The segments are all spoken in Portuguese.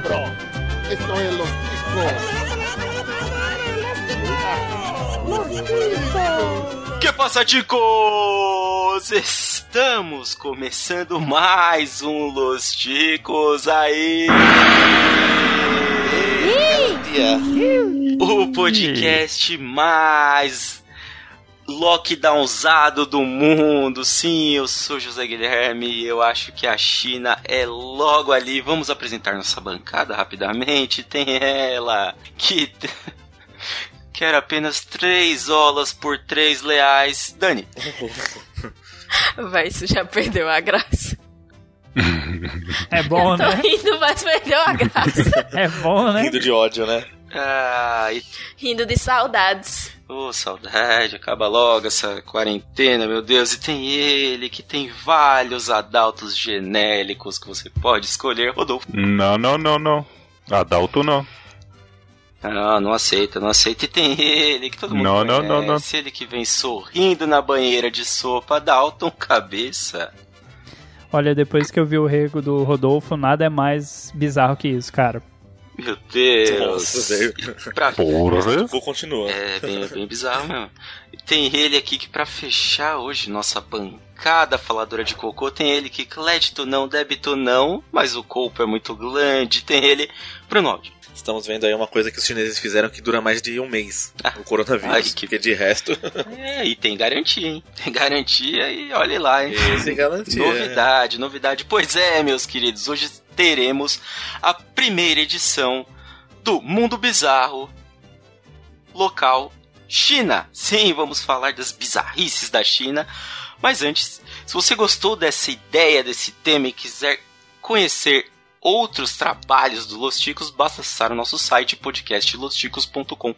cabrón. Esto es los ticos. Que passa, ticos? Estamos começando mais um Los Ticos aí. O podcast mais lockdownzado do mundo. Sim, eu sou José Guilherme e eu acho que a China é logo ali. Vamos apresentar nossa bancada rapidamente. Tem ela que quer apenas 3 olas por 3 leais. Dani. Vai, isso já perdeu a graça. É bom, Tô né? rindo, mas perdeu a graça. É bom, né? Rindo de ódio, né? Ah, e... Rindo de saudades. Ô, oh, saudade, acaba logo essa quarentena, meu Deus. E tem ele, que tem vários adaltos genéricos que você pode escolher, Rodolfo. Não, não, não, não. Adalto não. Ah, não aceita, não aceita. E tem ele, que todo mundo não, conhece. Não, não, não, Ele que vem sorrindo na banheira de sopa, Dalton Cabeça. Olha, depois que eu vi o rego do Rodolfo, nada é mais bizarro que isso, cara. Meu Deus. Nossa, velho. Pra... Porra. Vou continuar. É, bem, bem bizarro mesmo. Tem ele aqui que pra fechar hoje nossa bancada faladora de cocô, tem ele que crédito não, débito não, mas o corpo é muito grande. Tem ele, Bruno Aldi. Estamos vendo aí uma coisa que os chineses fizeram que dura mais de um mês. Ah. o coronavírus. Ai, que- Porque de resto. É, e tem garantia, hein? Tem garantia e olha lá, hein? sem garantia. Novidade, novidade. Pois é, meus queridos, hoje teremos a primeira edição do Mundo Bizarro local China. Sim, vamos falar das bizarrices da China. Mas antes, se você gostou dessa ideia, desse tema e quiser conhecer outros trabalhos do Los Ticos, basta acessar o nosso site podcastlosticos.com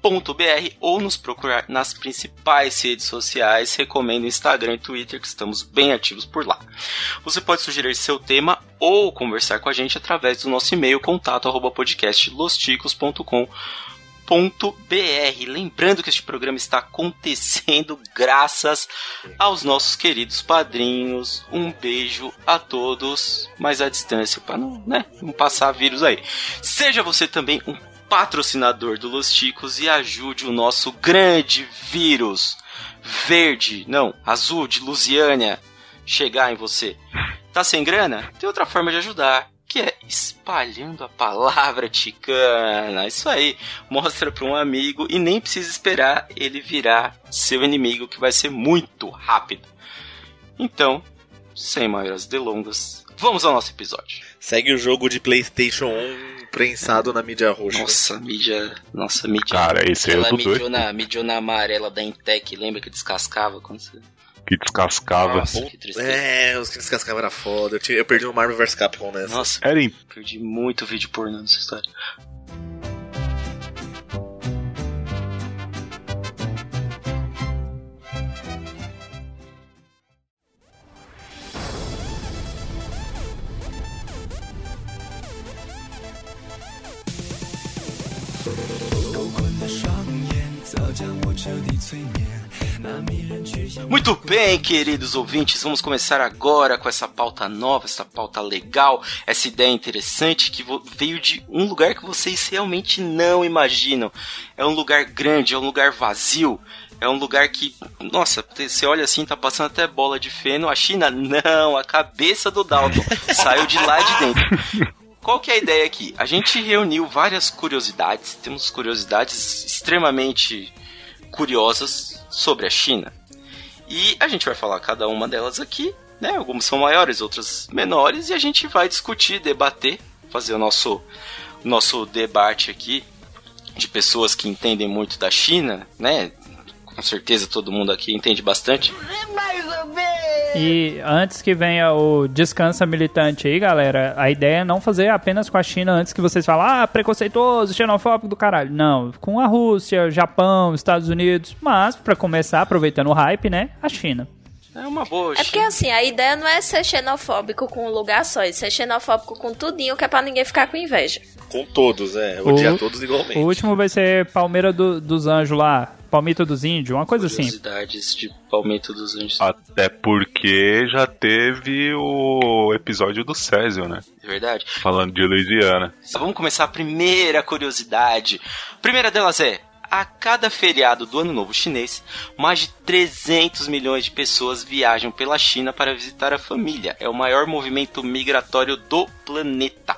www.radiofobia.br ou nos procurar nas principais redes sociais. Recomendo Instagram e Twitter, que estamos bem ativos por lá. Você pode sugerir seu tema ou conversar com a gente através do nosso e-mail contato podcastlosticos.com Lembrando que este programa está acontecendo graças aos nossos queridos padrinhos. Um beijo a todos, mas à distância para não, né, não passar vírus aí. Seja você também um patrocinador do Los Ticos e ajude o nosso grande vírus verde, não, azul de Lusiânia chegar em você. Tá sem grana? Tem outra forma de ajudar, que é espalhando a palavra ticana. Isso aí, mostra para um amigo e nem precisa esperar ele virar seu inimigo, que vai ser muito rápido. Então, sem maiores delongas, vamos ao nosso episódio. Segue o jogo de PlayStation 1 prensado na mídia roxa. Nossa, mídia. Nossa, mídia. Cara, esse é o do dois. na, midiou na amarela da Intec, lembra que descascava quando você. Que descascava. Nossa, que tristeza. É, os que descascavam era foda. Eu, tinha- eu perdi no Marvel vs Capcom nessa. Nossa, Era em... perdi muito vídeo pornô nessa história. Muito bem, queridos ouvintes, vamos começar agora com essa pauta nova, essa pauta legal, essa ideia interessante que veio de um lugar que vocês realmente não imaginam. É um lugar grande, é um lugar vazio, é um lugar que, nossa, você olha assim, tá passando até bola de feno. A China, não, a cabeça do Dalton saiu de lá de dentro. Qual que é a ideia aqui? A gente reuniu várias curiosidades, temos curiosidades extremamente curiosas sobre a China. E a gente vai falar cada uma delas aqui, né? Algumas são maiores, outras menores, e a gente vai discutir, debater, fazer o nosso, nosso debate aqui de pessoas que entendem muito da China, né? Com certeza todo mundo aqui entende bastante. E antes que venha o descansa militante aí, galera, a ideia é não fazer apenas com a China antes que vocês falem, ah, preconceituoso, xenofóbico do caralho. Não, com a Rússia, Japão, Estados Unidos, mas pra começar, aproveitando o hype, né, a China. É uma boa. É porque assim, a ideia não é ser xenofóbico com um lugar só, é ser xenofóbico com tudinho, que é pra ninguém ficar com inveja. Com todos, é. Odiar O- todos igualmente. O último vai ser Palmeira do- dos Anjos lá, Palmito dos Índios, uma coisa assim. Curiosidades de Palmito dos Anjos. Até porque já teve o episódio do Césio, né? É verdade. Falando de Louisiana. Vamos começar a primeira curiosidade. Primeira delas é: a cada feriado do Ano Novo Chinês, mais de 300 milhões de pessoas viajam pela China para visitar a família. É o maior movimento migratório do planeta.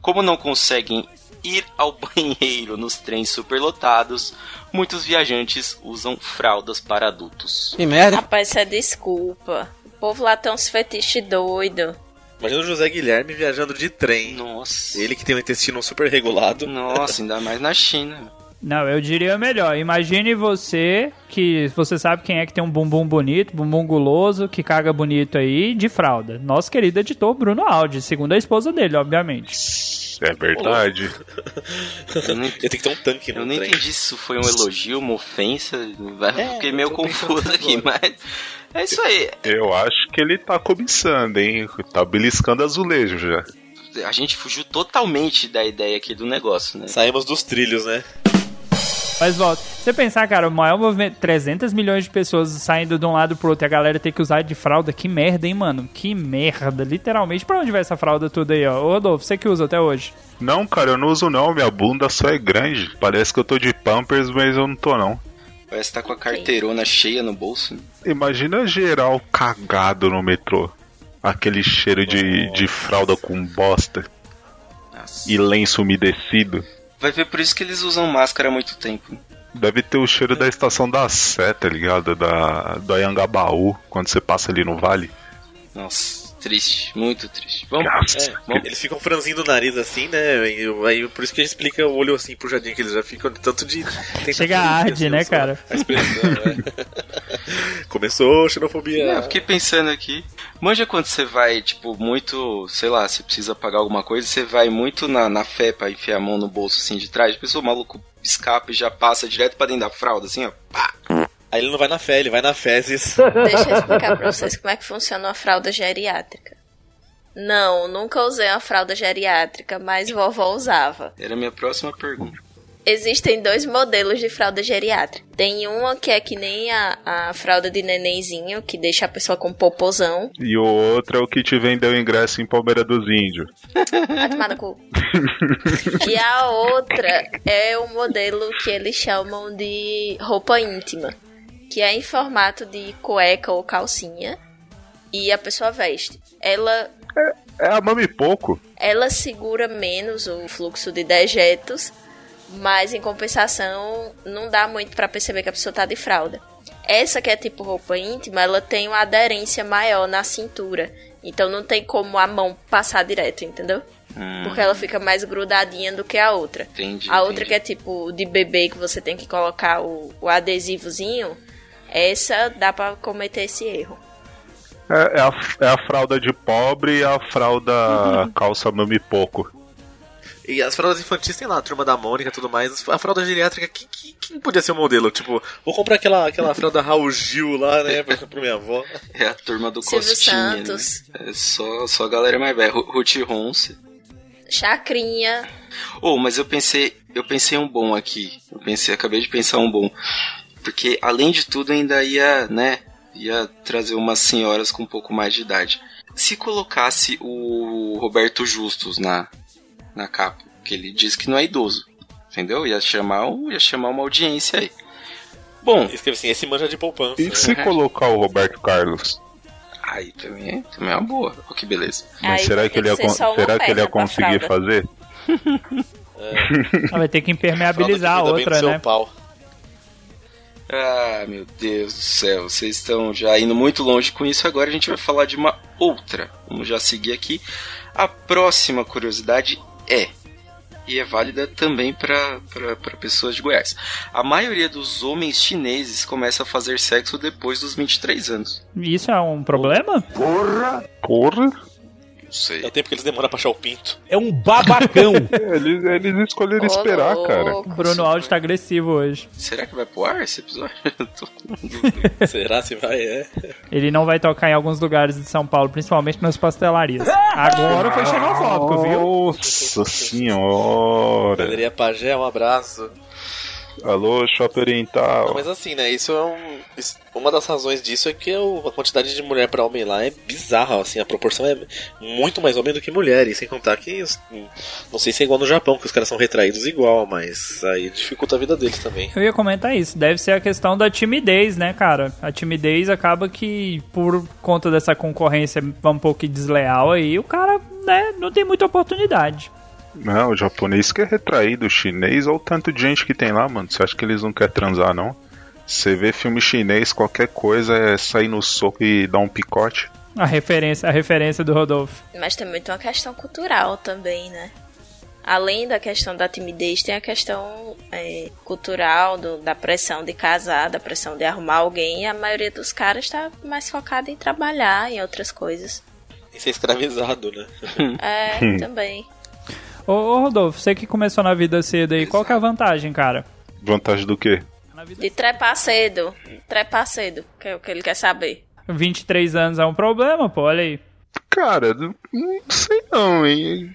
Como não conseguem ir ao banheiro nos trens superlotados, muitos viajantes usam fraldas para adultos. Que merda. Rapaz, isso é desculpa. O povo lá tem uns fetiches doidos. Imagina o José Guilherme viajando de trem. Nossa. Ele que tem um intestino super regulado. Nossa, ainda mais na China. Não, eu diria melhor. Imagine você que você sabe quem é que tem um bumbum bonito, bumbum guloso, que caga bonito aí, de fralda. Nosso querido editor Bruno Aldi, segundo a esposa dele, obviamente. É verdade. Eu não, tem que ter um tanque no eu não trem. entendi se isso foi um elogio, uma ofensa. É, Fiquei meio confuso aqui, agora. mas. É isso aí. Eu acho que ele tá cobiçando, hein? Tá beliscando azulejo já. A gente fugiu totalmente da ideia aqui do negócio, né? Saímos dos trilhos, né? Mas volta. Você pensar, cara, o maior movimento, 300 milhões de pessoas saindo de um lado pro outro e a galera ter que usar de fralda, que merda, hein, mano? Que merda, literalmente. Pra onde vai essa fralda tudo aí, ó? Ô, Rodolfo, você que usa até hoje. Não, cara, eu não uso não. Minha bunda só é grande. Parece que eu tô de Pampers, mas eu não tô não. Parece que tá com a carteirona cheia no bolso. né? Imagina geral cagado no metrô. Aquele cheiro de, de fralda com bosta Nossa. e lenço umedecido. Vai ver por isso que eles usam máscara há muito tempo. Deve ter o cheiro da estação da Sé, tá ligado? Da, do Ayangabaú, quando você passa ali no vale. Nossa, triste, muito triste. Vamos. É, Bom. eles ficam franzindo o nariz assim, né? E aí, por isso que a gente explica o olho assim pro jardim, que eles já ficam de tanto de. Chega a arde, assim, né, cara? A expressão, né? Começou a xenofobia. Não, eu fiquei pensando aqui. Manja quando você vai, tipo, muito, sei lá, você precisa pagar alguma coisa, você vai muito na, na fé pra enfiar a mão no bolso assim de trás, a pessoa maluco escapa e já passa direto pra dentro da fralda, assim, ó. Pá. Aí ele não vai na fé, ele vai na fezes. Deixa eu explicar pra vocês como é que funciona uma fralda geriátrica. Não, nunca usei uma fralda geriátrica, mas vovó usava. Era a minha próxima pergunta. Existem dois modelos de fralda geriátrica. Tem uma que é que nem a, a fralda de nenenzinho, que deixa a pessoa com popozão. E o outro é o que te vendeu ingresso em Palmeira dos Índios. Vai tomar no cu. E a outra é o modelo que eles chamam de roupa íntima, que é em formato de cueca ou calcinha e a pessoa veste. Ela É a mami pouco. ela segura menos o fluxo de dejetos, mas em compensação não dá muito pra perceber que a pessoa tá de fralda. Essa que é tipo roupa íntima, ela tem uma aderência maior na cintura. Então não tem como a mão passar direto, entendeu? Hum, Porque ela fica mais grudadinha do que a outra. entendi. A outra entendi. que é tipo de bebê que você tem que colocar o, o adesivozinho, essa dá pra cometer esse erro. É, é a, é a fralda de pobre e a fralda calça mami pouco. E as fraldas infantis tem lá, a turma da Mônica e tudo mais. A fralda geriátrica, que, que, quem podia ser o modelo? Tipo, vou comprar aquela, aquela fralda Raul Gil lá, né, pra, pra minha avó. É a turma do Silvio Costinha, Santos. né? É só, só a galera mais velha. Ru- Ruth Ronce. Chacrinha. Oh, mas eu pensei, eu pensei um bom aqui. Eu pensei, acabei de pensar um bom. Porque além de tudo ainda ia, né, ia trazer umas senhoras com um pouco mais de idade. Se colocasse o Roberto Justus na na capa, que ele diz que não é idoso. Entendeu? Ia chamar, ia chamar uma audiência aí. Bom, Escreve assim, esse manja de poupança. E se colocar o Roberto Carlos? aí também, também é uma boa. Oh, que beleza. Mas Aí será que ele ia, será que ele ia conseguir fazer? Ela vai ter que impermeabilizar a outra, né? pau. Ah, meu Deus do céu, vocês estão já indo muito longe com isso. Agora a gente vai falar de uma outra. Vamos já seguir aqui. A próxima curiosidade é, e é válida também para pessoas de Goiás. A maioria dos homens chineses começa a fazer sexo depois dos 23 anos. Isso é um problema? Porra! Não sei. É o tempo que eles demoram pra achar o pinto. É um babacão. Eles, eles escolheram Ô, esperar, louco. cara. O Bruno Aldi tá agressivo hoje. Será que vai pro ar esse episódio? Eu tô com dúvida. Será se vai? É. Ele não vai tocar em alguns lugares de São Paulo, principalmente nas pastelarias. Agora foi xenofóbico, viu? Nossa senhora. Galeria Pajé, um abraço. Alô, shopping oriental. Não, mas assim, né? Isso é um. isso- uma das razões disso é que o- a quantidade de mulher pra homem lá é bizarra, assim, a proporção é muito mais homem do que mulher. E sem contar que. os- Não sei se é igual no Japão, que os caras são retraídos igual, mas aí dificulta a vida deles também. Eu ia comentar isso. Deve ser a questão da timidez, né, cara? A timidez acaba que, por conta dessa concorrência um pouco desleal aí, o cara, né, não tem muita oportunidade. Não, o japonês que é retraído, o chinês, olha o tanto de gente que tem lá, mano. Você acha que eles não querem transar, não? Você vê filme chinês, qualquer coisa é sair no soco e dar um picote. A referência, a referência do Rodolfo. Mas tem muito uma questão cultural também, né? Além da questão da timidez, tem a questão é, cultural, do- da pressão de casar, da pressão de arrumar alguém. E a maioria dos caras tá mais focada em trabalhar, em outras coisas. E ser escravizado, né? É, também. Ô, ô, Rodolfo, você que começou na vida cedo aí, qual que é a vantagem, cara? Vantagem do quê? De trepar cedo. Trepar cedo, que é o que ele quer saber. 23 anos é um problema, pô, olha aí. Cara, não sei não, hein?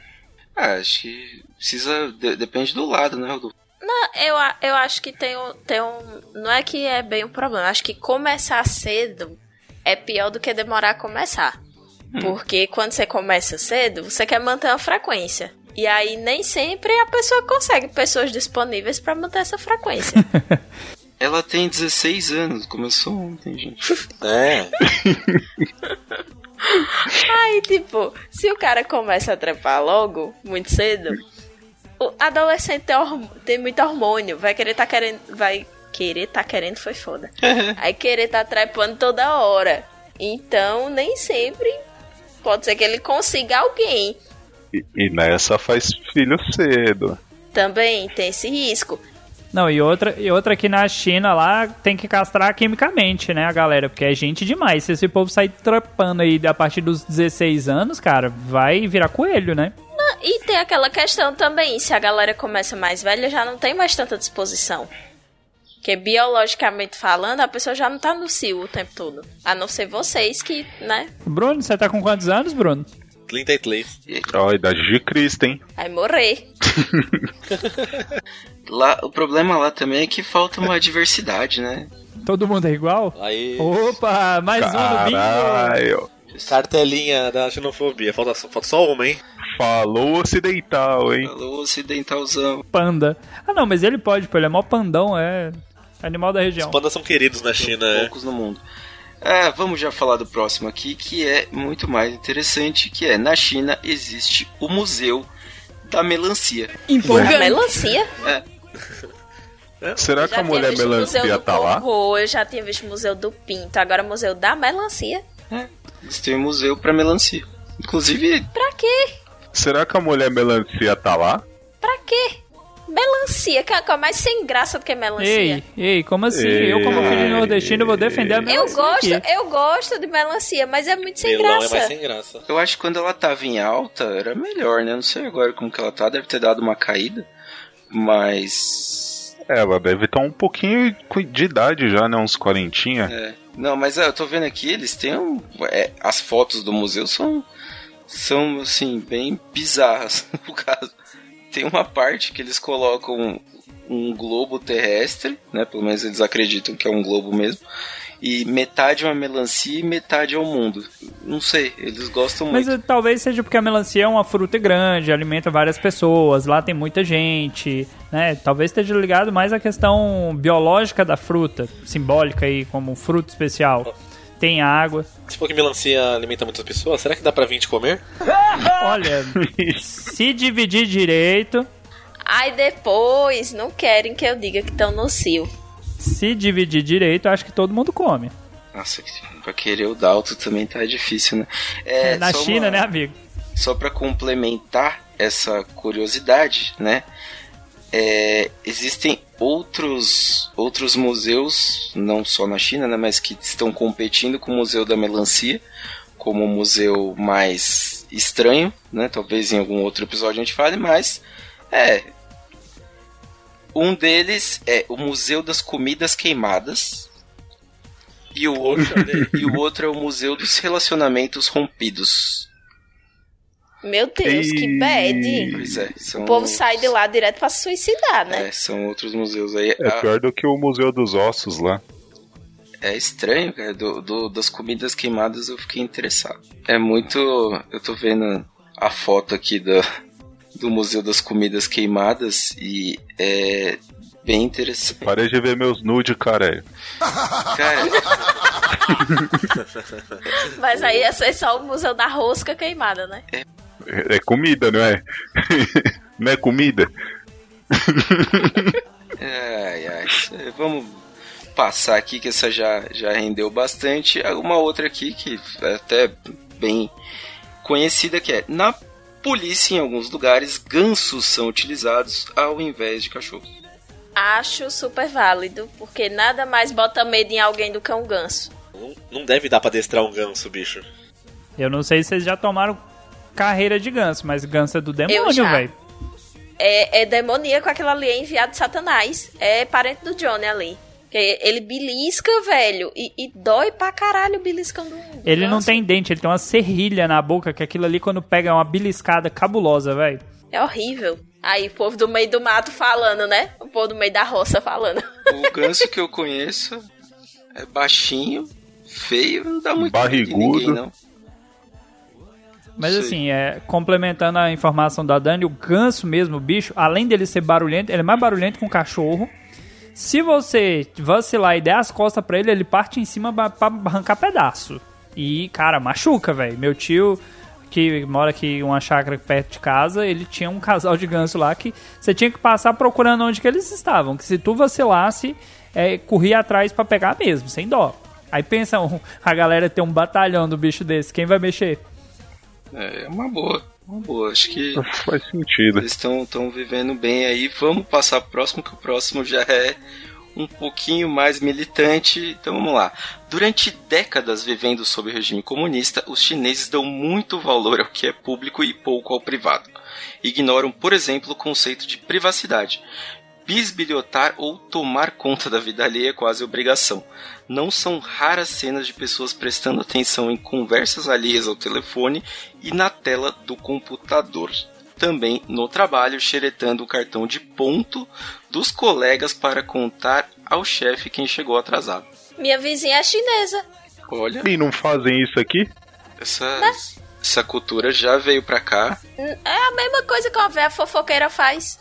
É, acho que precisa. de- depende do lado, né, Rodolfo? Não, eu, eu acho que tem um, tem um. Não é que é bem um problema. Acho que começar cedo é pior do que demorar a começar. Porque quando você começa cedo, você quer manter uma frequência. E aí nem sempre a pessoa consegue pessoas disponíveis pra manter essa frequência. Ela tem 16 anos, começou ontem, gente. É. aí, tipo, se o cara começa a trepar logo, muito cedo, o adolescente tem, horm- tem muito hormônio, vai querer tá querendo. Vai querer tá querendo foi foda. Aí querer tá trepando toda hora. Então, nem sempre pode ser que ele consiga alguém. E, e nessa faz filho cedo. Também tem esse risco. Não, e outra, e outra que na China lá tem que castrar quimicamente, né, a galera? Porque é gente demais. Se esse povo sair trepando aí a partir dos 16 anos, cara, vai virar coelho, né? E tem aquela questão também, se a galera começa mais velha, já não tem mais tanta disposição. Porque biologicamente falando, a pessoa já não tá no cio o tempo todo. A não ser vocês que, né? Bruno, você tá com quantos anos, Bruno? 33. Ó, a idade de Cristo, hein? Vai morrer. Lá, o problema lá também é que falta uma diversidade, né? Todo mundo é igual? Aí. Opa, mais um no bingo! Caralho. Cartelinha da xenofobia. Falta, só- falta só uma, hein? Falou ocidental, hein? Alô, ocidentalzão. Panda. Ah, não, mas ele pode, pô, ele é mó pandão, é animal da região. Os pandas são queridos na China, é. Poucos no mundo. É, vamos já falar do próximo aqui, que é muito mais interessante, que é na China existe o Museu da Melancia. A melancia? Será Eu que a mulher visto o Museu melancia tá lá? Eu já tinha visto o Museu do Pinto, agora o Museu da Melancia. Eles têm um museu pra melancia. Inclusive, Pra quê? Será que a mulher melancia tá lá? Pra quê? Melancia, que é mais sem graça do que melancia. Ei, ei, como assim? Eu, como filho de nordestino, vou defender a Eu melancia gosto, aqui. eu gosto de melancia, mas é muito sem Melão graça. é mais sem graça. eu acho que quando ela tava em alta era melhor, né? Não sei agora como que ela tá, deve ter dado uma caída. Mas. Ela deve estar um pouquinho de idade já, né? Uns quarentinha. É. Não, mas é, eu tô vendo aqui, eles têm um. é, as fotos do museu são. São, assim, bem bizarras, no caso. Tem uma parte que eles colocam um globo terrestre, né? Pelo menos eles acreditam que é um globo mesmo. E metade é uma melancia e metade é o mundo. Não sei, eles gostam Mas muito. eh, talvez seja porque a melancia é uma fruta grande, alimenta várias pessoas, lá tem muita gente, né? Talvez esteja ligado mais à questão biológica da fruta, simbólica aí, como um fruto especial. Tem água. Se for que melancia alimenta muitas pessoas, será que dá pra 20 comer? Olha, se dividir direito, Aí depois não querem que eu diga que estão no cio. se dividir direito, acho que todo mundo come. Nossa, pra querer o Dalto também tá difícil, né? É, Na só China, uma- né, amigo? só para complementar essa curiosidade, né? É, existem outros outros museus, não só na China, né, mas que estão competindo com o Museu da Melancia, como o museu mais estranho, né? Talvez em algum outro episódio a gente fale, mas é um deles é o Museu das Comidas Queimadas. E o, outro, e o outro é o Museu dos Relacionamentos Rompidos. Meu Deus, que E- bad. Pois é, são O povo sai de lá direto pra se suicidar, né? É, são outros museus aí. É Ah, pior do que o Museu dos Ossos lá. É estranho, cara. Do, do- das comidas queimadas eu fiquei interessado. É muito. Eu tô vendo a foto aqui do, do Museu das Comidas Queimadas e é bem interessante. Parei de ver meus nude, cara. Cara, Mas aí ia ser só o museu da rosca queimada, né? É comida, não é? não é comida? ai, ai. É, Vamos passar aqui que essa já, já rendeu bastante. Uma outra aqui que é até bem conhecida que é na polícia em alguns lugares gansos são utilizados ao invés de cachorros. Acho super válido, porque nada mais bota medo em alguém do que um ganso. Não, não deve dar pra adestrar um ganso, bicho. Eu não sei se vocês já tomaram carreira de ganso, mas ganso é do demônio, velho. É, é demoníaco aquilo ali, é enviado de Satanás. É parente do Johnny ali. Que ele belisca, velho, e, e dói pra caralho beliscando um Ele não ganso. tem dente, ele tem uma serrilha na boca, que aquilo ali quando pega é uma beliscada cabulosa, velho. É horrível. Aí o povo do meio do mato falando, né? O povo do meio da roça falando. O ganso que eu conheço é baixinho, feio, não dá muito Barrigudo. ninguém, não. Mas Sei. assim, é, complementando a informação da Dani, o ganso mesmo, o bicho, além dele ser barulhento, ele é mais barulhento que um cachorro. Se você vacilar e der as costas pra ele, ele parte em cima pra arrancar pedaço. E, cara, machuca, velho. Meu tio, que mora aqui em uma chácara perto de casa, ele tinha um casal de ganso lá que você tinha que passar procurando onde que eles estavam. Que se tu vacilasse, é, corria atrás pra pegar mesmo, sem dó. Aí pensa, a galera tem um batalhão do bicho desse, quem vai mexer? É uma boa, uma boa. Acho que Faz sentido. eles estão vivendo bem aí. Vamos passar pro próximo, que o próximo já é um pouquinho mais militante. Então vamos lá. Durante décadas vivendo sob o regime comunista, os chineses dão muito valor ao que é público e pouco ao privado. Ignoram, por exemplo, o conceito de privacidade. Bisbilhotar ou tomar conta da vida alheia é quase obrigação. Não são raras cenas de pessoas prestando atenção em conversas alheias ao telefone e na tela do computador. Também no trabalho, xeretando o cartão de ponto dos colegas para contar ao chefe quem chegou atrasado. Minha vizinha é chinesa. Olha, E não fazem isso aqui? essa, essa cultura já veio pra cá. É a mesma coisa que uma velha fofoqueira faz.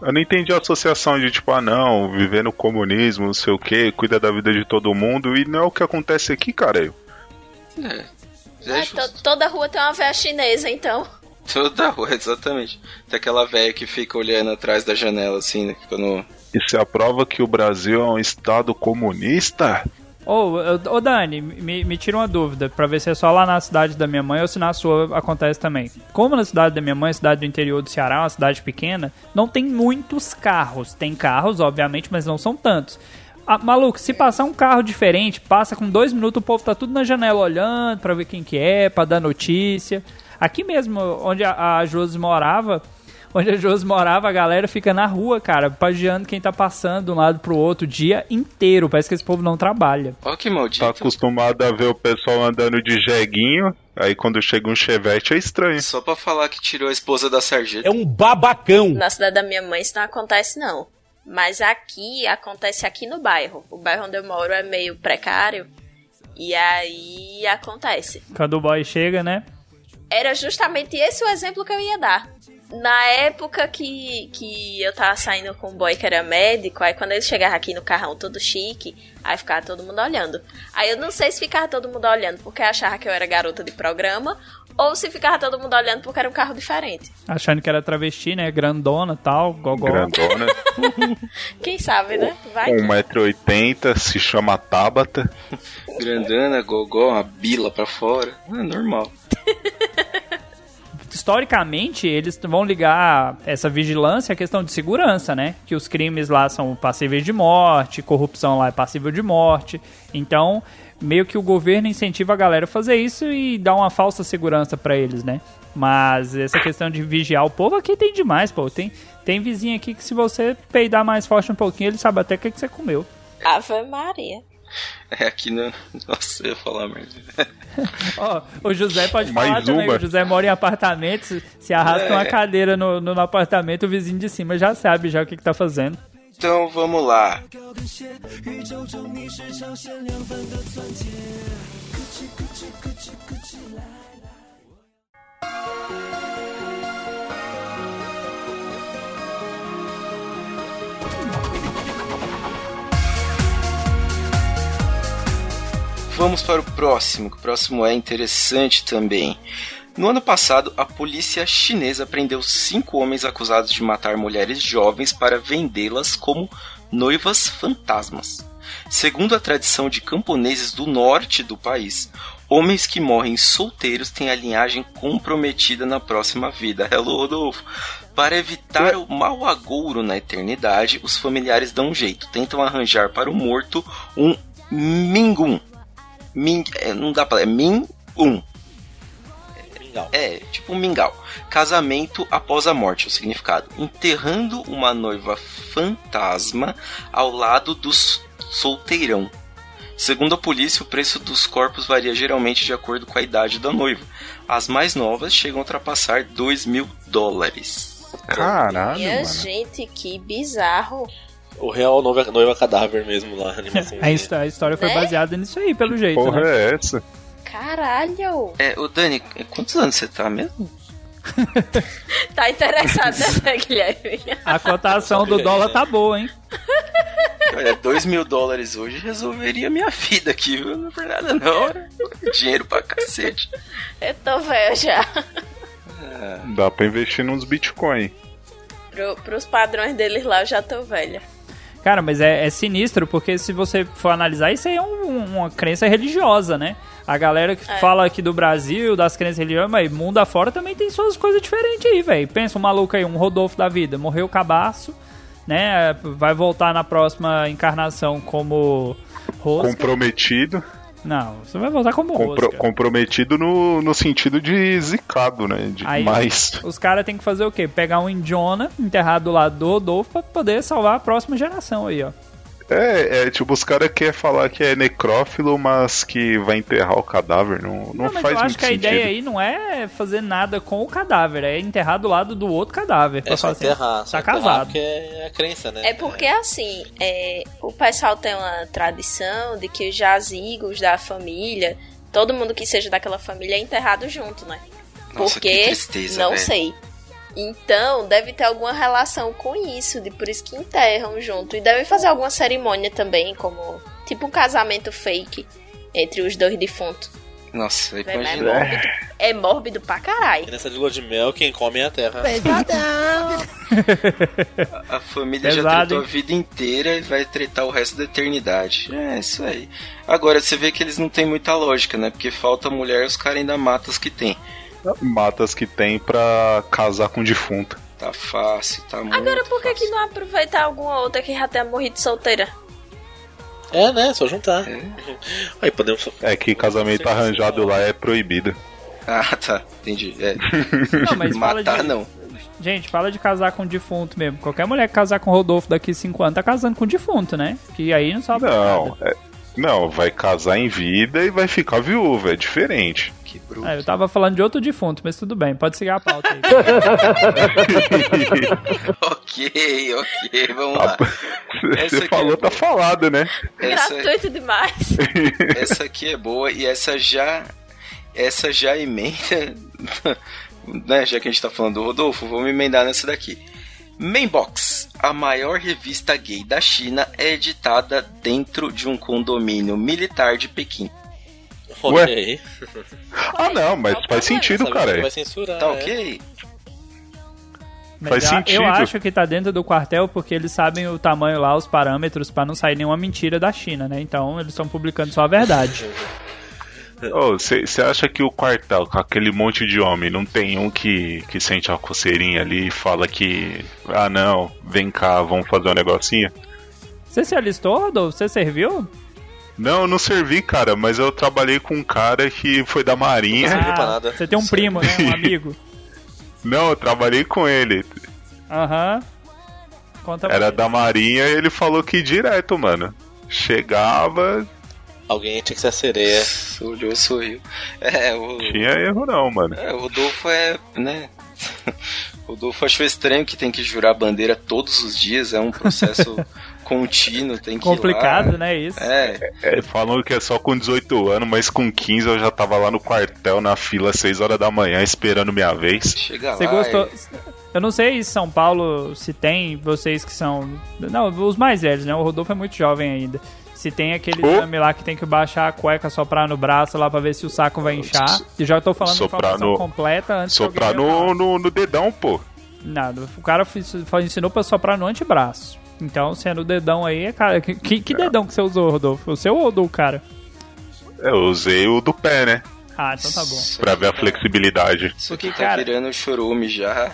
Eu não entendi a associação de tipo, ah não, viver no comunismo, não sei o que, cuida da vida de todo mundo, e não é o que acontece aqui, cara. É, É, é to- toda rua tem uma velha chinesa, então. Toda rua, exatamente. Tem aquela velha que fica olhando atrás da janela, assim, né? Fica no... Isso é a prova que o Brasil é um estado comunista? Ô, ô, ô, Dani, me, me tira uma dúvida, pra ver se é só lá na cidade da minha mãe ou se na sua acontece também. Como na cidade da minha mãe, cidade do interior do Ceará, uma cidade pequena, não tem muitos carros. Tem carros, obviamente, mas não são tantos. Ah, maluco, se passar um carro diferente, passa com dois minutos, o povo tá tudo na janela olhando pra ver quem que é, pra dar notícia. Aqui mesmo, onde a, a Josi morava, onde a Josi morava, a galera fica na rua, cara, pagiando quem tá passando de um lado pro outro o dia inteiro. Parece que esse povo não trabalha. Ó que Tá maldito. acostumado a ver o pessoal andando de jeguinho, aí quando chega um chevette é estranho. Só pra falar que tirou a esposa da sarjeta. É um babacão. Na cidade da minha mãe isso não acontece, não. Mas aqui, acontece aqui no bairro. O bairro onde eu moro é meio precário. E aí acontece. Quando o boy chega, né? Era justamente esse o exemplo que eu ia dar. Na época que, que eu tava saindo com um boy que era médico, aí quando ele chegava aqui no carrão todo chique, aí ficava todo mundo olhando. Aí eu não sei se ficava todo mundo olhando porque achava que eu era garota de programa, ou se ficava todo mundo olhando porque era um carro diferente. Achando que era travesti, né? Grandona tal, gogó. Grandona, Quem sabe, né? Vai. com 1,80m, se chama Tabata. Grandana, gogó, uma bila pra fora. É normal. Historicamente, eles vão ligar essa vigilância à questão de segurança, né? Que os crimes lá são passíveis de morte, corrupção lá é passível de morte. Então, meio que o governo incentiva a galera a fazer isso e dá uma falsa segurança pra eles, né? Mas essa questão de vigiar o povo aqui tem demais, pô. Tem, tem vizinho aqui que se você peidar mais forte um pouquinho, ele sabe até o que, que você comeu. Ave Maria. É aqui no. Nossa, eu ia falar merda. Ó, o José pode Mais falar também. O José mora em apartamento. se- arrasta É. uma cadeira no, no, no apartamento, o vizinho de cima já sabe já o que, que tá fazendo. Então vamos lá. Vamos para o próximo, que o próximo é interessante também. No ano passado, a polícia chinesa prendeu cinco homens acusados de matar mulheres jovens para vendê-las como noivas fantasmas. Segundo a tradição de camponeses do norte do país, homens que morrem solteiros têm a linhagem comprometida na próxima vida. Hello, Rodolfo. Para evitar o mau agouro na eternidade, os familiares dão um jeito, tentam arranjar para o morto um mingum. Ming, é, não dá pra. É min um. Mingau. É, tipo um mingau. Casamento após a morte, o significado. Enterrando uma noiva fantasma ao lado do solteirão. Segundo a polícia, o preço dos corpos varia geralmente de acordo com a idade da noiva. As mais novas chegam a ultrapassar 2 mil dólares. Caralho, Minha mano. gente, que bizarro. O real noiva, noiva cadáver mesmo lá, a animação. A, a história foi Né? baseada nisso aí, pelo jeito, Porra né? é essa? Caralho. É, o Dani, quantos anos você tá mesmo? Tá interessado nessa, Guilherme? A cotação do dólar tá boa, hein? Olha, 2 mil dólares hoje resolveria minha vida aqui, viu? Não é por nada não. Dinheiro pra cacete. Eu tô velha já. Dá pra investir nos Bitcoin. Pro, pros padrões deles lá, eu já tô velha. Cara, mas é, é sinistro, porque se você for analisar, isso aí é um- uma crença religiosa, né? A galera que É. fala aqui do Brasil, das crenças religiosas, mas mundo afora também tem suas coisas diferentes aí, velho. Pensa um maluco aí, um Rodolfo da vida, morreu cabaço, né? Vai voltar na próxima encarnação como rosca. Comprometido. Não, você vai voltar como Compro- rosca. comprometido no, no sentido de zicado, né? De Aí, mais. Os caras têm que fazer o quê? Pegar um Indiana enterrado do lado do Rodolfo pra poder salvar a próxima geração aí, ó. É, é tipo, os caras querem falar que é necrófilo, mas que vai enterrar o cadáver. Não, não, Não, mas faz eu acho que a sentido. ideia aí não é fazer nada com o cadáver, é enterrar do lado do outro cadáver. É só falar assim, enterrar. só Tá enterrar casado. Porque é a crença, né? É porque, assim, é, o pessoal tem uma tradição de que os jazigos da família, todo mundo que seja daquela família é enterrado junto, né? Nossa, porque, que tristeza, não sei. Então, deve ter alguma relação com isso, de por isso que enterram junto. E devem fazer alguma cerimônia também, como tipo um casamento fake entre os dois defuntos. Nossa, É imagina. mórbido, é mórbido pra caralho. Nessa de lua de mel, quem come é a terra. A família já Pesado, tretou hein? a vida inteira e vai tretar o resto da eternidade. É, isso aí. Agora, você vê que eles não têm muita lógica, né? Porque falta mulher, os caras ainda matam os que tem. Matas que tem pra casar com defunto. Tá fácil, tá muito Agora, por que, fácil. que não aproveitar alguma outra que já tenha morrido solteira? É, né? Só juntar. É. Aí podemos. É que casamento arranjado lá é proibido. Ah, tá. Entendi. É. Não, mas fala Matar, de... não. Gente, fala de casar com defunto mesmo. Qualquer mulher que casar com o Rodolfo daqui 5 anos tá casando com defunto, né? Que aí não sobra Não, nada. é- não, vai casar em vida e vai ficar viúva, é diferente. Que bruto. É, eu tava falando de outro defunto, mas tudo bem, pode seguir a pauta aí. ok, ok, vamos lá. Essa Você aqui falou, é tá boa. falado, né? Essa, Gratuito demais. essa aqui é boa e essa já. Essa já emenda. né, já que a gente tá falando do Rodolfo, vamos emendar nessa daqui. Mainbox, a maior revista gay da China, é editada dentro de um condomínio militar de Pequim. Ué? Ah, não, mas faz sentido, cara. que Vai censurar. Tá é. ok? Mas Faz eu- sentido. Eu acho que tá dentro do quartel porque eles sabem o tamanho lá, os parâmetros, pra não sair nenhuma mentira da China, né? Então eles estão publicando só a verdade. Você acha que o quartel, com aquele monte de homem, não tem um que, que sente a coceirinha ali e fala que. Ah, não, vem cá, vamos fazer um negocinho? Você se alistou, Rodolfo? Você serviu? Não, eu não servi, cara, mas eu trabalhei com um cara que foi da Marinha. Não serviu pra nada. Você tem um primo, né? Um amigo. Não, eu trabalhei com ele. Aham. Conta pra Era da Marinha e ele falou que direto, mano. Chegava, Alguém tinha que ser a sereia. Olhou, sorriu. É, o, Tinha erro não, mano. é, o Rodolfo é, né? O Rodolfo achou estranho que tem que jurar bandeira todos os dias, é um processo contínuo, tem que ir Complicado, lá. né? Isso. É, É, falam que é só com 18 anos, mas com 15 eu já tava lá no quartel, na fila, às 6 horas da manhã, esperando minha vez. chega Você lá. gostou? e- Eu não sei São Paulo se tem, vocês que são. Não, os mais velhos, né? O Rodolfo é muito jovem ainda. Se tem aquele Oh. exame lá que tem que baixar a cueca, soprar no braço lá pra ver se o saco vai inchar. E já tô falando Soprar informação no- completa antes Soprar no, no, no dedão, pô. Nada. O cara ensinou pra soprar no antebraço. Então, sendo o dedão aí, é cara. Que, que- que dedão que você usou, Rodolfo? O seu ou o do cara? Eu usei o do pé, né? Ah, então tá bom. Pra ver a flexibilidade. Isso aqui tá Cara- virando chorume já.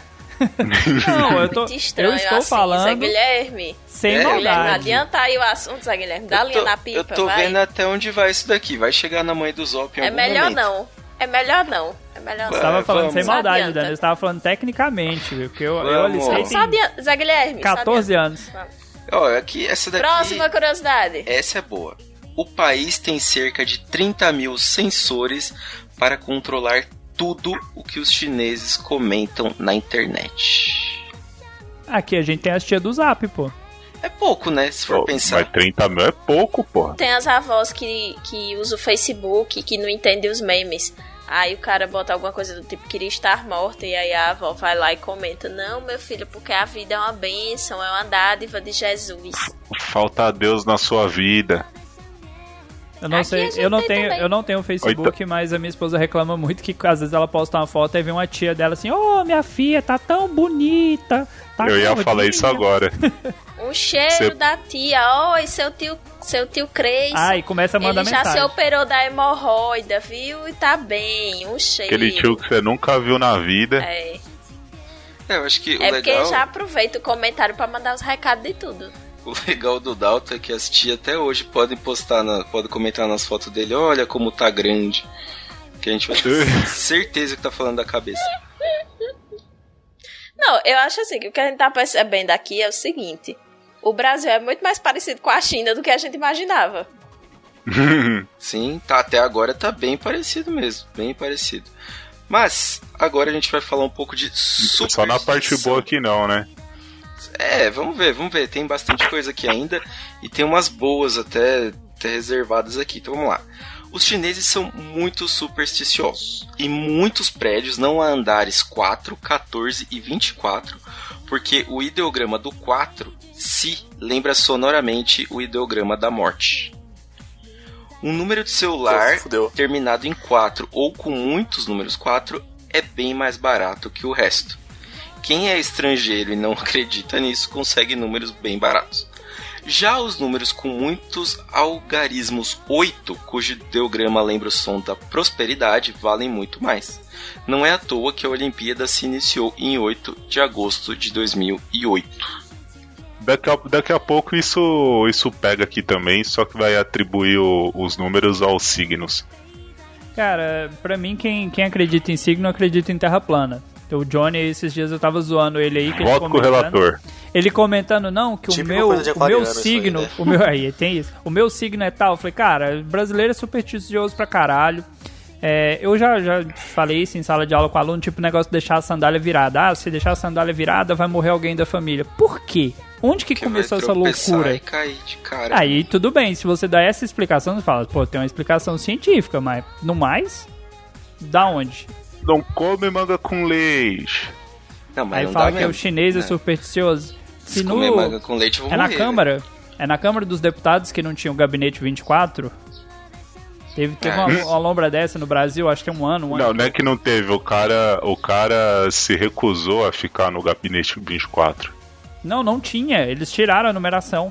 Não, eu tô. Estranho Eu estou assim, Zé falando Guilherme. sem É, Guilherme, não maldade. adianta aí o assunto, Zé Guilherme. Dá linha na pipa, eu tô vai. vendo até onde vai isso daqui. Vai chegar na mãe do Zop em É algum melhor momento. não. É melhor não. É melhor não. Vai. Tava falando vamos. sem maldade. Dani. Você tava falando tecnicamente, viu? Porque eu, eu alistei Só adianta. Zé Guilherme. só 14 adianta. anos. Ó, aqui, essa daqui... Próxima curiosidade. Essa é boa. O país tem cerca de 30 mil sensores para controlar tudo o que os chineses comentam na internet. Aqui a gente tem as tia do Zap, pô. É pouco, né? Se for Pô, pensar. Mas 30 mil é pouco, pô. Tem as avós que, que usam o Facebook, que não entendem os memes. Aí o cara bota alguma coisa do tipo, queria estar morta, e aí a avó vai lá e comenta, não, meu filho, porque a vida é uma bênção, é uma dádiva de Jesus. Falta Deus na sua vida. Eu não Aqui sei, eu não tenho, também. eu não tenho Facebook, mas a minha esposa reclama muito que às vezes ela posta uma foto e vem uma tia dela assim, ô minha filha, tá tão bonita. Tá eu ia gordinha." falar isso agora. Um cheiro Cê- da tia, oi, seu tio, seu tio Cresce. Ah, e começa a mandar Ele já se mensagem. operou da hemorroida, viu? E tá bem, um cheiro. Aquele tio que você nunca viu na vida. É, É, eu acho que o é porque legal, já aproveita o comentário pra mandar os recados de tudo. O legal do Dalton é que as tias até hoje podem postar, na, podem comentar nas fotos dele, olha como tá grande. Que a gente vai ter certeza que tá falando da cabeça. Não, eu acho assim, que o que a gente tá percebendo aqui é o seguinte. O Brasil é muito mais parecido com a China do que a gente imaginava. Sim, tá, até agora tá bem parecido mesmo, bem parecido. Mas, agora a gente vai falar um pouco de Só na parte boa que não, né? É, vamos ver, vamos ver. Tem bastante coisa aqui ainda e tem umas boas até, até reservadas aqui. Então vamos lá. Os chineses são muito supersticiosos e muitos prédios não há andares 4, 14 e 24, porque o ideograma do 4 se lembra sonoramente o ideograma da morte. Um número de celular Fudeu. terminado em 4 ou com muitos números 4 é bem mais barato que o resto. Quem é estrangeiro e não acredita nisso consegue números bem baratos. Já os números com muitos algarismos 8, cujo ideograma lembra o som da prosperidade, valem muito mais. Não é à toa que a Olimpíada se iniciou em 8 de agosto de 2008. Daqui a, daqui a pouco isso, isso pega aqui também, só que vai atribuir o- os números aos signos. Cara, pra mim, quem, quem acredita em signo acredita em terra plana. O Johnny, esses dias eu tava zoando ele aí. Que ele Voto com o comentando- relator. Ele comentando, não, que o Típico meu, coisa de o meu isso aí, signo. né? O meu, aí, tem isso. O meu signo é tal. Eu falei, cara, brasileiro é supersticioso pra caralho. É, eu já, já falei isso em sala de aula com aluno, tipo, o negócio de deixar a sandália virada. Ah, se deixar a sandália virada, vai morrer alguém da família. Por quê? Onde que Que começou essa loucura? E cair de cara. Aí tudo bem, se você dá essa explicação, você fala, pô, tem uma explicação científica, mas no mais, da onde? Não come manga com leite. Não, mas Aí não fala dá que o chinês é É. supersticioso. Se Se no, comer manga com leite, eu vou é na morrer, Câmara, é na Câmara dos Deputados que não tinha o gabinete 24. Teve, teve É. uma, uma lombra dessa no Brasil, acho que é um ano, um ano. Não, não é que não teve. O cara, o cara se recusou a ficar no gabinete 24. Não, não tinha. Eles tiraram a numeração.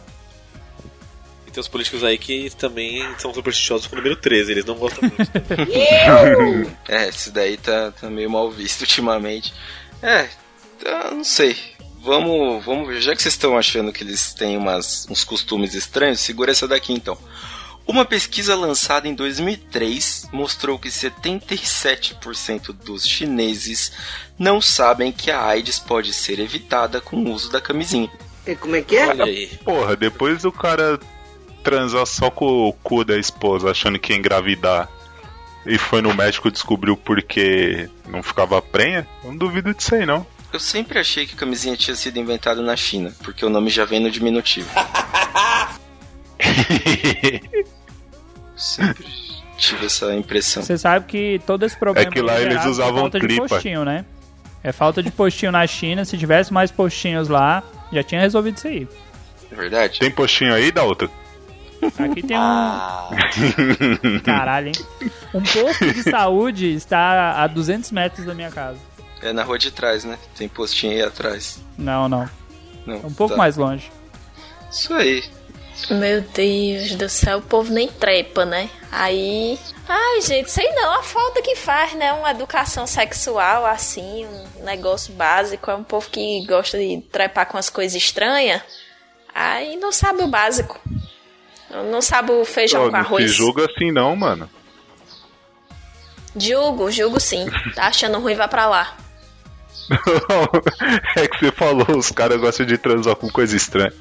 E tem os políticos aí que também são supersticiosos com o número 13, eles não gostam muito. É, esse daí tá, tá meio mal visto ultimamente. É, tá, não sei. Vamos, vamos ver. Já que vocês estão achando que eles têm umas, uns costumes estranhos, segura essa daqui então. Uma pesquisa lançada em 2003 mostrou que 77% dos chineses não sabem que a AIDS pode ser evitada com o uso da camisinha. Olha aí. Porra, depois o cara transar só com o cu da esposa, achando que ia engravidar. E foi no médico e descobriu porque não ficava prenha? Eu não duvido disso aí, não. Eu sempre achei que camisinha tinha sido inventada na China, porque o nome já vem no diminutivo. sempre tive essa impressão. Você sabe que todo esse problema É que lá eles usavam falta de tripa. postinho, né? É falta de postinho na China. Se tivesse mais postinhos lá, já tinha resolvido isso aí. É verdade? Tem postinho aí, Dalton? Aqui tem um. Ah, Caralho, hein? Um posto de saúde está a 200 metros da minha casa. É na rua de trás, né? Tem postinho aí atrás. Não, não. Não, É um pouco tá. mais longe. Isso aí. Meu Deus do céu, o povo nem trepa, né? Aí. Ai, gente, sei não, a falta que faz, né? Uma educação sexual, assim, um negócio básico. É um povo que gosta de trepar com as coisas estranhas. Aí não sabe o básico. Não sabe o feijão Ô, com não se arroz. julga assim não, mano. Julgo, julgo sim. Tá achando ruim, vai pra lá. é que você falou, os caras gostam de transar com coisa estranha.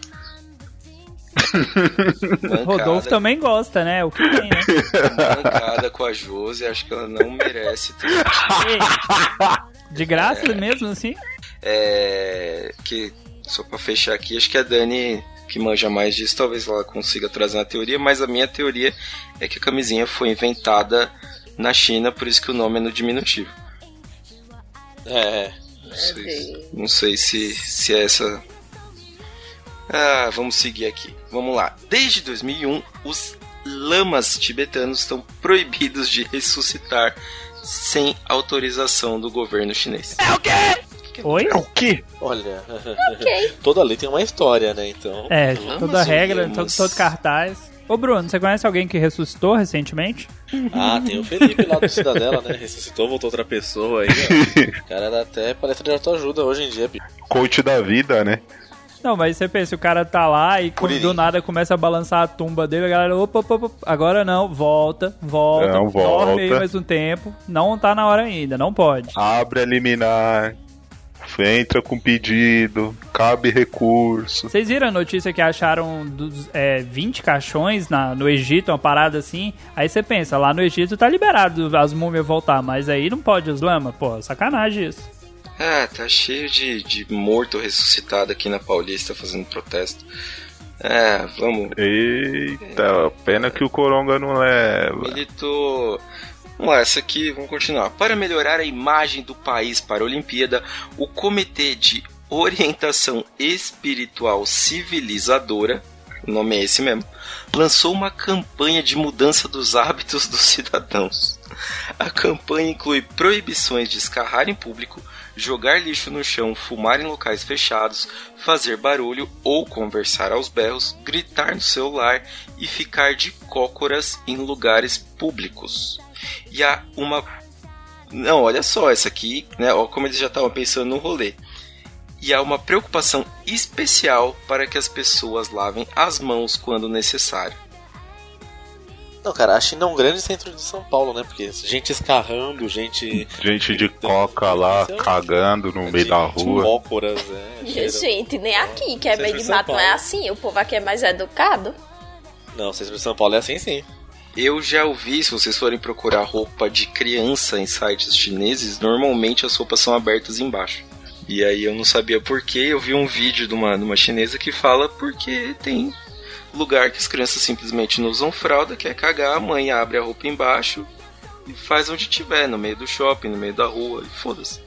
Mancada, Rodolfo também gosta, né? O que tem, né? mancada com a Josi, acho que ela não merece ter. De graça mesmo, assim? É. Que, só pra fechar aqui, acho que a Dani, que manja mais disso, talvez ela consiga trazer uma teoria, mas a minha teoria é que a camisinha foi inventada na China, por isso que o nome é no diminutivo. é. Não sei, não sei se, se é essa. Ah, vamos seguir aqui. Vamos lá. Desde 2001, os lamas tibetanos estão proibidos de ressuscitar sem autorização do governo chinês. Oi? o quê? Olha, toda lei tem uma história, né? Então. É, Lamas toda regra, todo, todo cartaz. Ô Bruno, você conhece alguém que ressuscitou recentemente? Ah, tem o Felipe lá do Cidadela, né? Ressuscitou, voltou outra pessoa aí, ó. O cara dá até palestra de autoajuda hoje em dia, bicho. Coach da vida, né? Não, mas você pensa, o cara tá lá e quando do nada começa a balançar a tumba dele, a galera, opa, opa, opa, agora não, volta, volta, Não, volta. dorme aí mais um tempo, não tá na hora ainda, não pode. Abre a liminar, entra com pedido, cabe recurso. Vocês viram a notícia que acharam dos, é, 20 caixões na, no Egito, uma parada assim? Aí você pensa, lá no Egito tá liberado as múmias voltar, mas aí não pode os lama? Pô, sacanagem isso. Ah, tá cheio de, de morto ressuscitado aqui na Paulista fazendo protesto. É, vamos. Eita, pena que o Coronga não leva. Militou. Vamos lá, essa aqui, vamos continuar. Para melhorar a imagem do país para a Olimpíada, o Comitê de Orientação Espiritual Civilizadora, o nome é esse mesmo, lançou uma campanha de mudança dos hábitos dos cidadãos. A campanha inclui proibições de escarrar em público, jogar lixo no chão, fumar em locais fechados, fazer barulho ou conversar aos berros, gritar no celular e ficar de cócoras em lugares públicos. E há uma. Não, olha só, essa aqui, né? Ó, como eles já estavam pensando no rolê. E há uma preocupação especial para que as pessoas lavem as mãos quando necessário. Não, cara, a China é um grande centro de São Paulo, né? Porque gente escarrando, gente. Gente de coca lá, cagando no meio da rua. É. Gente, nem aqui, que é meio de de mato, não é assim. O povo aqui é mais educado. Não, centro de São Paulo é assim sim. Eu já ouvi, se vocês forem procurar roupa de criança em sites chineses, normalmente as roupas são abertas embaixo. E aí eu não sabia porquê, eu vi um vídeo de uma, de uma chinesa que fala porque tem lugar que as crianças simplesmente não usam fralda, quer cagar, a mãe abre a roupa embaixo e faz onde tiver, no meio do shopping, no meio da rua, e foda-se.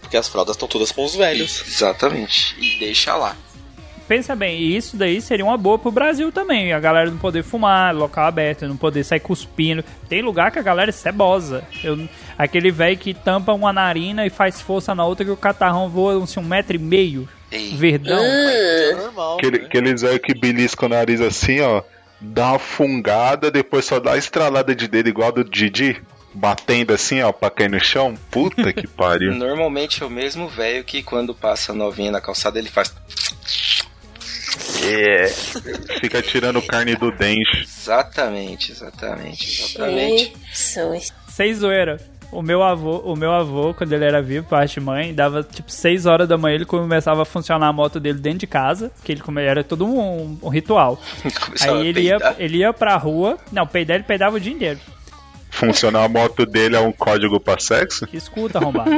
Porque as fraldas estão todas com os velhos. Exatamente. E deixa lá. Pensa bem, e isso daí seria uma boa pro Brasil também. A galera não poder fumar, local aberto, não poder sair cuspindo. Tem lugar que a galera é cebosa. Eu, aquele velho que tampa uma narina e faz força na outra que o catarrão voa assim, um metro e meio. Ei. Verdão. É normal. Aquele, né? aqueles velhos que beliscam o nariz assim, ó. Dá uma fungada, depois só dá uma estralada de dedo igual a do Didi. Batendo assim, ó, pra cair no chão. Puta que pariu. Normalmente é o mesmo velho que quando passa novinha na calçada ele faz. É. Fica tirando carne do dente. Exatamente, exatamente, exatamente. Jesus. Sem zoeira. O meu avô, o meu avô, quando ele era vivo, parte de mãe, dava tipo 6 horas da manhã, ele começava a funcionar a moto dele dentro de casa, que ele era todo um, um ritual. Começava Aí a ele ia, ele ia pra rua. Não, peidar ele peidava o dia inteiro. Funcionar a moto dele é um código pra sexo? Escuta, arrombado.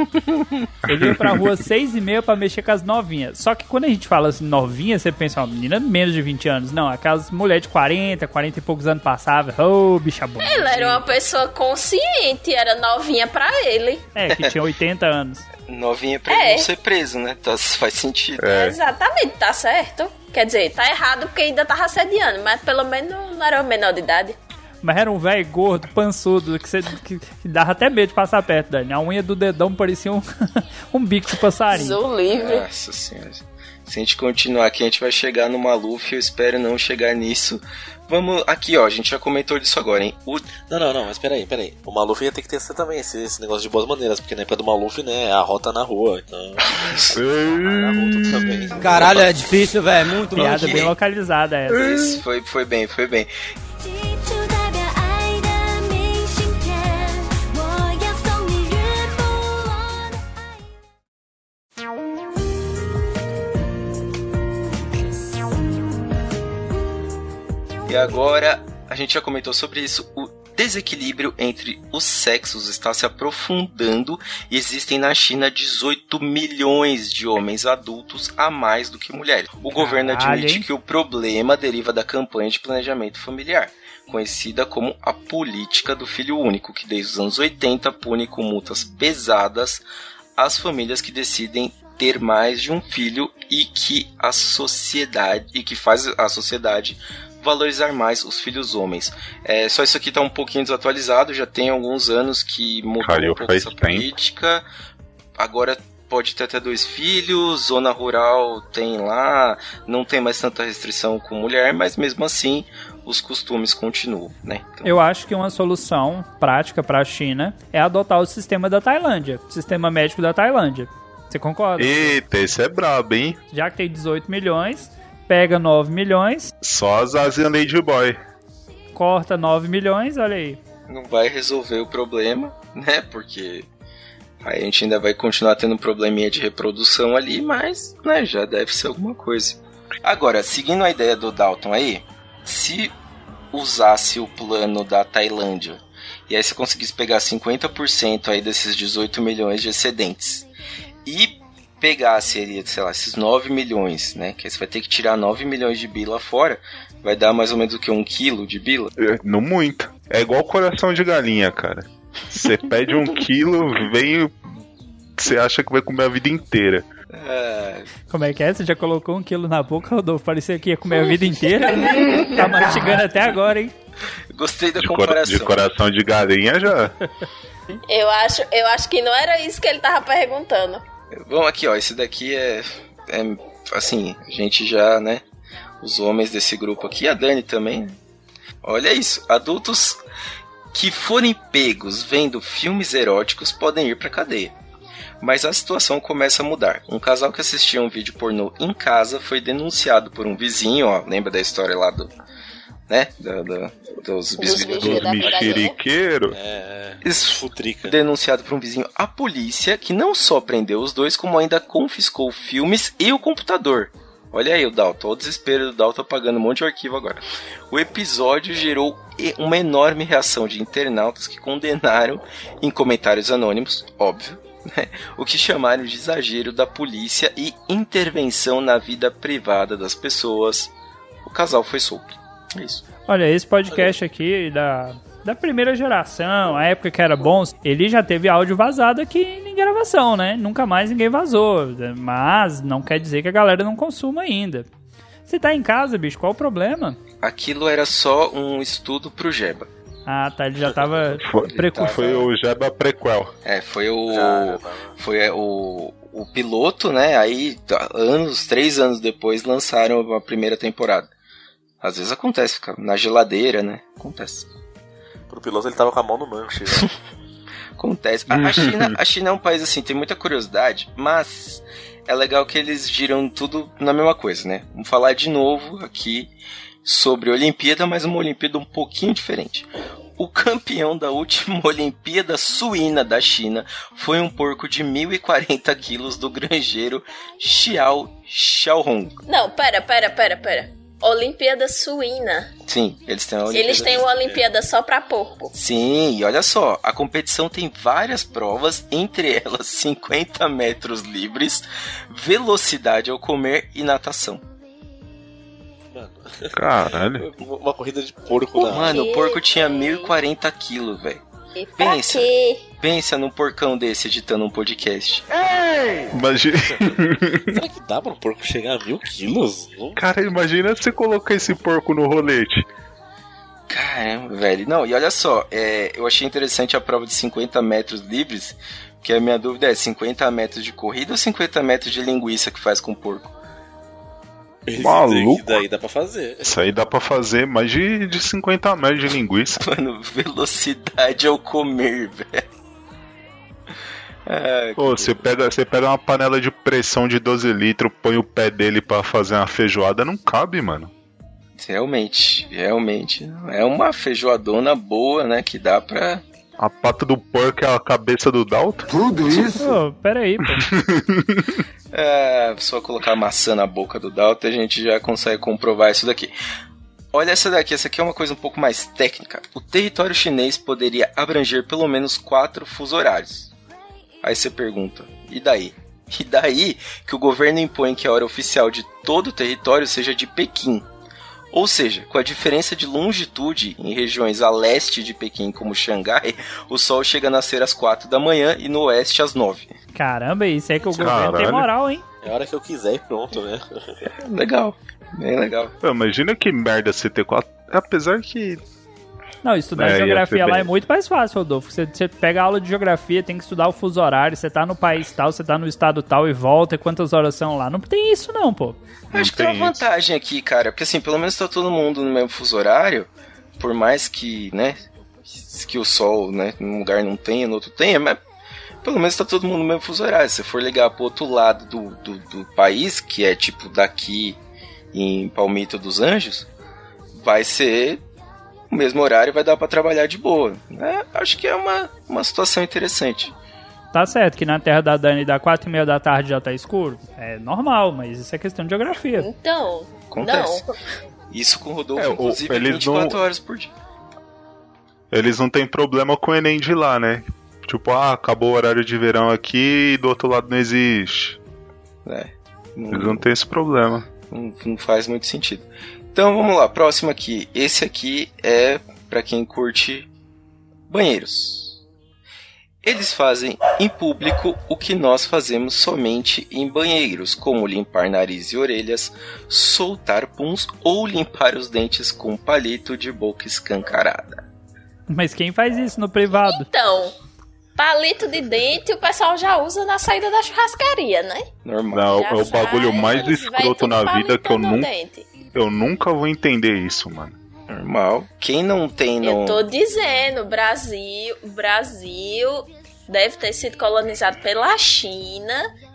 Ele ia pra rua seis e meia pra mexer com as novinhas. Só que quando a gente fala assim, novinha, você pensa, uma menina de menos de 20 anos. Não, aquelas mulheres de 40, 40 e poucos anos passavam. Ô, bicha boa. Ele era uma pessoa consciente, era novinha pra ele. É, que tinha 80 anos. Novinha pra É. ele não ser preso, né? Tá, faz sentido. É. Exatamente, tá certo. Quer dizer, tá errado porque ainda tava assediando, mas pelo menos não não era menor de idade. Mas era um velho gordo, pançudo, que, você, que, que dava até medo de passar perto, Dani. A unha do dedão parecia um, um bico de passarinho. Zou livre. Nossa senhora. Se a gente continuar aqui, a gente vai chegar no Maluf. Eu espero não chegar nisso. Vamos aqui, ó. A gente já comentou disso agora, hein? O Não, não, não, mas peraí, peraí. O Maluf ia ter que testar também esse, esse negócio de boas maneiras, porque na época do Maluf, né, é a rota na rua, então. na também. Caralho, é difícil, velho. Muito Piada bem localizada essa. Isso, foi, foi bem, foi bem. E agora, a gente já comentou sobre isso. O desequilíbrio entre os sexos está se aprofundando e existem na China 18 milhões de homens adultos a mais do que mulheres. O governo admite que o problema deriva da campanha de planejamento familiar, conhecida como a política do filho único, que desde os anos 80 pune com multas pesadas as famílias que decidem ter mais de um filho e que a sociedade e que faz a sociedade valorizar mais os filhos homens. É, só isso aqui tá um pouquinho desatualizado, já tem alguns anos que mudou Caiu um pouco essa tempo. política. Agora pode ter até dois filhos, zona rural tem lá, não tem mais tanta restrição com mulher, mas mesmo assim os costumes continuam, né? Então, Eu acho que uma solução prática pra China é adotar o sistema da Tailândia, o sistema médico da Tailândia. Você concorda? Eita, esse é brabo, hein? Já que tem 18 milhões, pega 9 milhões, Só as Asian Lady Boy. corta 9 milhões, olha aí. não vai resolver o problema, né? Porque aí a gente ainda vai continuar tendo um probleminha de reprodução ali, mas né, já deve ser alguma coisa. Agora, seguindo a ideia do Dalton aí, se usasse o plano da Tailândia e aí você conseguisse pegar 50% aí desses 18 milhões de excedentes e pegasse ali, sei lá, esses 9 milhões, né? Que você vai ter que tirar 9 milhões de bila fora, vai dar mais ou menos o que? Um quilo de bila? É, Não muito. É igual coração de galinha, cara. Você pede um quilo, vem. Você acha que vai comer a vida inteira. É, Como é que é? Você já colocou um quilo na boca, Rodolfo? Parecia que ia comer a vida inteira. tá mastigando até agora, hein? Gostei da De, comparação. de coração de galinha já. Eu acho, eu acho que não era isso que ele tava perguntando. Vamos aqui, ó. Esse daqui é, é. Assim, a gente já, né? Os homens desse grupo aqui, a Dani também. Olha isso. Adultos que forem pegos vendo filmes eróticos podem ir pra cadeia. Mas a situação começa a mudar. Um casal que assistia um vídeo pornô em casa foi denunciado por um vizinho, ó. Lembra da história lá do. Né? Da, da- dos bisbilhoteiros? vídeos da Mexeriqueiro. É, Isso futrica. denunciado por um vizinho à polícia, que não só prendeu os dois, como ainda confiscou filmes e o computador. Olha aí o Dalton, o desespero do Dalton apagando um monte de arquivo agora. O episódio gerou uma enorme reação de internautas que condenaram, em comentários anônimos, óbvio, né, o que chamaram de exagero da polícia e intervenção na vida privada das pessoas. O casal foi solto. É isso. Olha, esse podcast aqui da, da primeira geração, a época que era bom, ele já teve áudio vazado aqui em gravação, né? Nunca mais ninguém vazou. Mas não quer dizer que a galera não consuma ainda. Você tá em casa, bicho, qual o problema? Aquilo era só um estudo pro Jeba. Ah, tá, ele já tava Foi, precursor. foi o Jeba Prequel. É, foi o. Já, foi é, o, o piloto, né? Aí, tá, anos, três anos depois, lançaram a primeira temporada. Às vezes acontece, fica na geladeira, né? Acontece. Pro piloto ele tava com a mão no manche. né? Acontece. A, a China, a China é um país assim, tem muita curiosidade, mas é legal que eles giram tudo na mesma coisa, né? Vamos falar de novo aqui sobre Olimpíada, mas uma Olimpíada um pouquinho diferente. O campeão da última Olimpíada Suína da China foi um porco de 1.040 quilos do granjeiro Xiao Xiaohong. Não, pera, pera, pera, pera. Olimpíada Suína. Sim, eles têm a Olimpíada. Eles têm uma Olimpíada só pra porco. Sim, e olha só, a competição tem várias provas, entre elas 50 metros livres, velocidade ao comer e natação. Mano, Caralho. uma corrida de porco na Mano, o porco tinha véi? 1.040 quilos, velho. E Pensa. quê? Pensa num porcão desse editando um podcast. Imagina, Será que dá pra um porco chegar a mil quilos? Cara, imagina você colocar esse porco no rolete. Caramba, velho. Não, e olha só, é, eu achei interessante a prova de 50 metros livres, que a minha dúvida é 50 metros de corrida ou 50 metros de linguiça que faz com o porco? Esse Maluco. daí dá pra fazer. Isso aí dá pra fazer mais de, de 50 metros de linguiça. Mano, velocidade ao comer, velho. Ah, Pô, você pega, você pega uma panela de pressão de 12 litros, põe o pé dele pra fazer uma feijoada, não cabe, mano. Realmente, realmente. É uma feijoadona boa, né? Que dá pra. A pata do porco é a cabeça do Dalton? Ô, pera aí, pô. É, só colocar maçã na boca do Dalton a gente já consegue comprovar isso daqui. Olha essa daqui, essa aqui é uma coisa um pouco mais técnica. O território chinês poderia abranger pelo menos quatro fuso horários. Aí você pergunta, e daí? E daí que o governo impõe que a hora oficial de todo o território seja de Pequim. Ou seja, com a diferença de longitude em regiões a leste de Pequim, como Xangai, o sol chega a nascer às 4 da manhã e no oeste às 9. Caramba, isso é que o governo tem Caralho. moral, hein? É a hora que eu quiser e pronto, né? Legal, bem legal. Pô, imagina que merda você ter quatro. Apesar que. Não, estudar É, ia geografia lá bem- é muito mais fácil, Rodolfo. Você, você pega a aula de geografia, tem que estudar o fuso horário, você tá no país tal, você tá no estado tal e volta, e quantas horas são lá. Não tem isso não, pô. Eu acho que tem tem uma isso. vantagem aqui, cara, porque assim, pelo menos tá todo mundo no mesmo fuso horário, por mais que, né, que o sol, né, num lugar não tenha, no outro tenha, mas pelo menos tá todo mundo no mesmo fuso horário. Se for ligar pro outro lado do, do, do país, que é tipo daqui em Palmito dos Anjos, vai ser o mesmo horário vai dar pra trabalhar de boa. É, acho que é uma, uma situação interessante. Tá certo que na terra da Dani da 4 e meia da tarde já tá escuro. É normal, mas isso é questão de geografia. Então, Acontece. não. Isso com o Rodolfo, É, o- inclusive, eles 24 não- horas por dia. Eles não têm problema com o Enem de lá, né? Tipo, ah, acabou o horário de verão aqui e do outro lado não existe. né? Não- Eles não têm esse problema. não, não faz muito sentido. Então vamos lá, próximo aqui. Esse aqui é para quem curte banheiros. Eles fazem em público o que nós fazemos somente em banheiros, como limpar nariz e orelhas, soltar puns ou limpar os dentes com palito de boca escancarada. Mas quem faz isso no privado? Então, palito de dente o pessoal já usa na saída da churrascaria, né? Normal. Não, Já é o bagulho mais escroto na vida que eu nunca, dente. Eu nunca vou entender isso, mano. Normal. Quem não tem Eu no. tô dizendo, Brasil, o Brasil deve ter sido colonizado pela China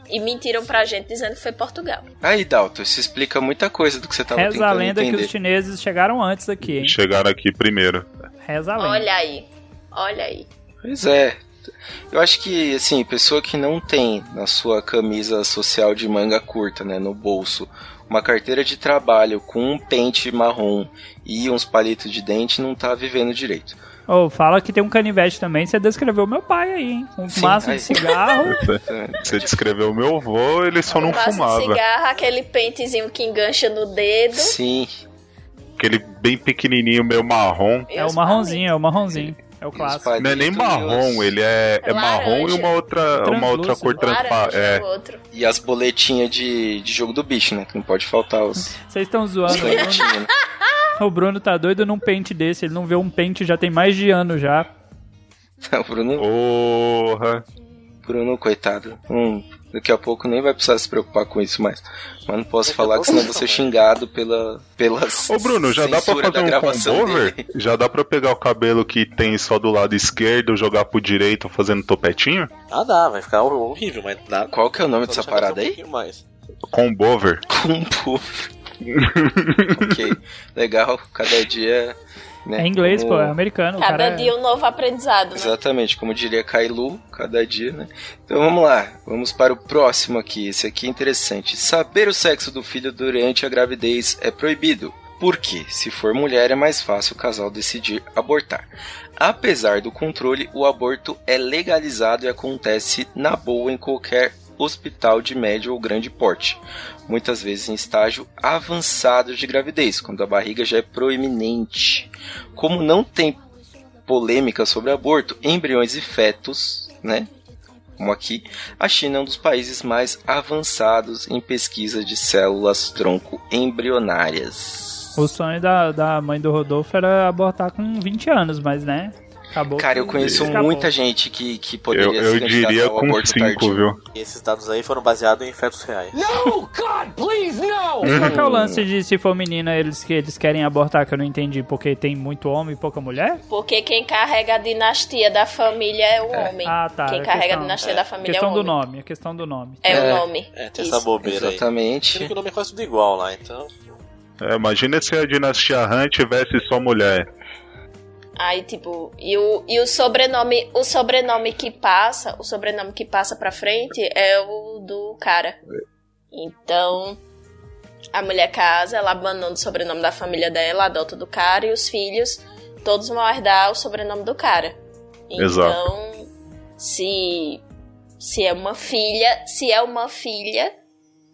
e mentiram pra gente dizendo que foi Portugal. Aí, Dalton, isso explica muita coisa do que você tava Reza a tentando lenda que entender. os chineses chegaram antes aqui, hein? Chegaram aqui primeiro. Reza a lenda. Olha aí, olha aí. Pois é. Eu acho que, assim, pessoa que não tem na sua camisa social de manga curta, né, no bolso, uma carteira de trabalho com um pente marrom e uns palitos de dente não tá vivendo direito. Ô, fala que tem um canivete também, você descreveu meu pai aí, hein? Um Sim, maço aí. de cigarro. Você descreveu o meu avô, ele só não Um maço de fumava. cigarro, aquele pentezinho que engancha no dedo. Sim, Aquele bem pequenininho, meio marrom. É o marronzinho, é o marronzinho. É o clássico. Não é nem marrom, ele é, é marrom e uma outra, uma outra cor transparente. É, outro. E as boletinhas de, de jogo do bicho, né? Que não pode faltar os, Vocês estão zoando. o Bruno. canhotinhos, né? O Bruno tá doido num pente desse. Ele não vê um pente já tem mais de ano já. O Bruno, porra. Bruno, coitado. Hum, daqui a pouco nem vai precisar se preocupar com isso mais. Mas não posso falar que senão eu vou ser xingado pela, pela Ô Bruno, já dá pra fazer um combover? dele. Já dá pra pegar o cabelo que tem só do lado esquerdo, jogar pro direito fazendo topetinho? Ah, dá, vai ficar horrível, mas dá. Qual que é o nome dessa parada um aí? mais. Combover. Fu. ok, legal. Cada dia né? É inglês, Como- pô, é americano. o Cada é- dia um novo aprendizado, né? Exatamente, como diria Kailu, cada dia, né? Então vamos lá, vamos para o próximo aqui. Esse aqui é interessante. Saber o sexo do filho durante a gravidez é proibido. Por quê? Se for mulher, é mais fácil o casal decidir abortar. Apesar do controle, o aborto é legalizado e acontece na boa em qualquer hospital de médio ou grande porte, muitas vezes em estágio avançado de gravidez, quando a barriga já é proeminente. Como não tem polêmica sobre aborto, embriões e fetos, né? Como aqui, a China é um dos países mais avançados em pesquisa de células tronco embrionárias. O sonho da, da mãe do Rodolfo era abortar com 20 anos, mas né? Acabou. Cara, eu conheço escapou. muita gente que, que Eu, poderia eu se candidatar diria com aborto 5, tardio. viu? E esses dados aí foram baseados em fetos reais. Mas qual que é o lance de se for menina, eles, que eles querem abortar, que eu não entendi, porque tem muito homem e pouca mulher? Porque quem carrega a dinastia da família é o homem. Ah, tá. Quem a carrega questão- a dinastia é, da família questão é o do homem. nome, a questão do nome. É, É. o nome. É, tem Isso. essa bobeira aí. Exatamente. que o nome é quase tudo igual lá, então. É, imagina se a dinastia Han tivesse só mulher. Aí, tipo, e o, e o sobrenome, o sobrenome que passa, o sobrenome que passa pra frente é o do cara. Então, a mulher casa, ela abandona o sobrenome da família dela, adota do cara, e os filhos, todos vão herdar o sobrenome do cara. Então, Exato. se se é uma filha, se é uma filha,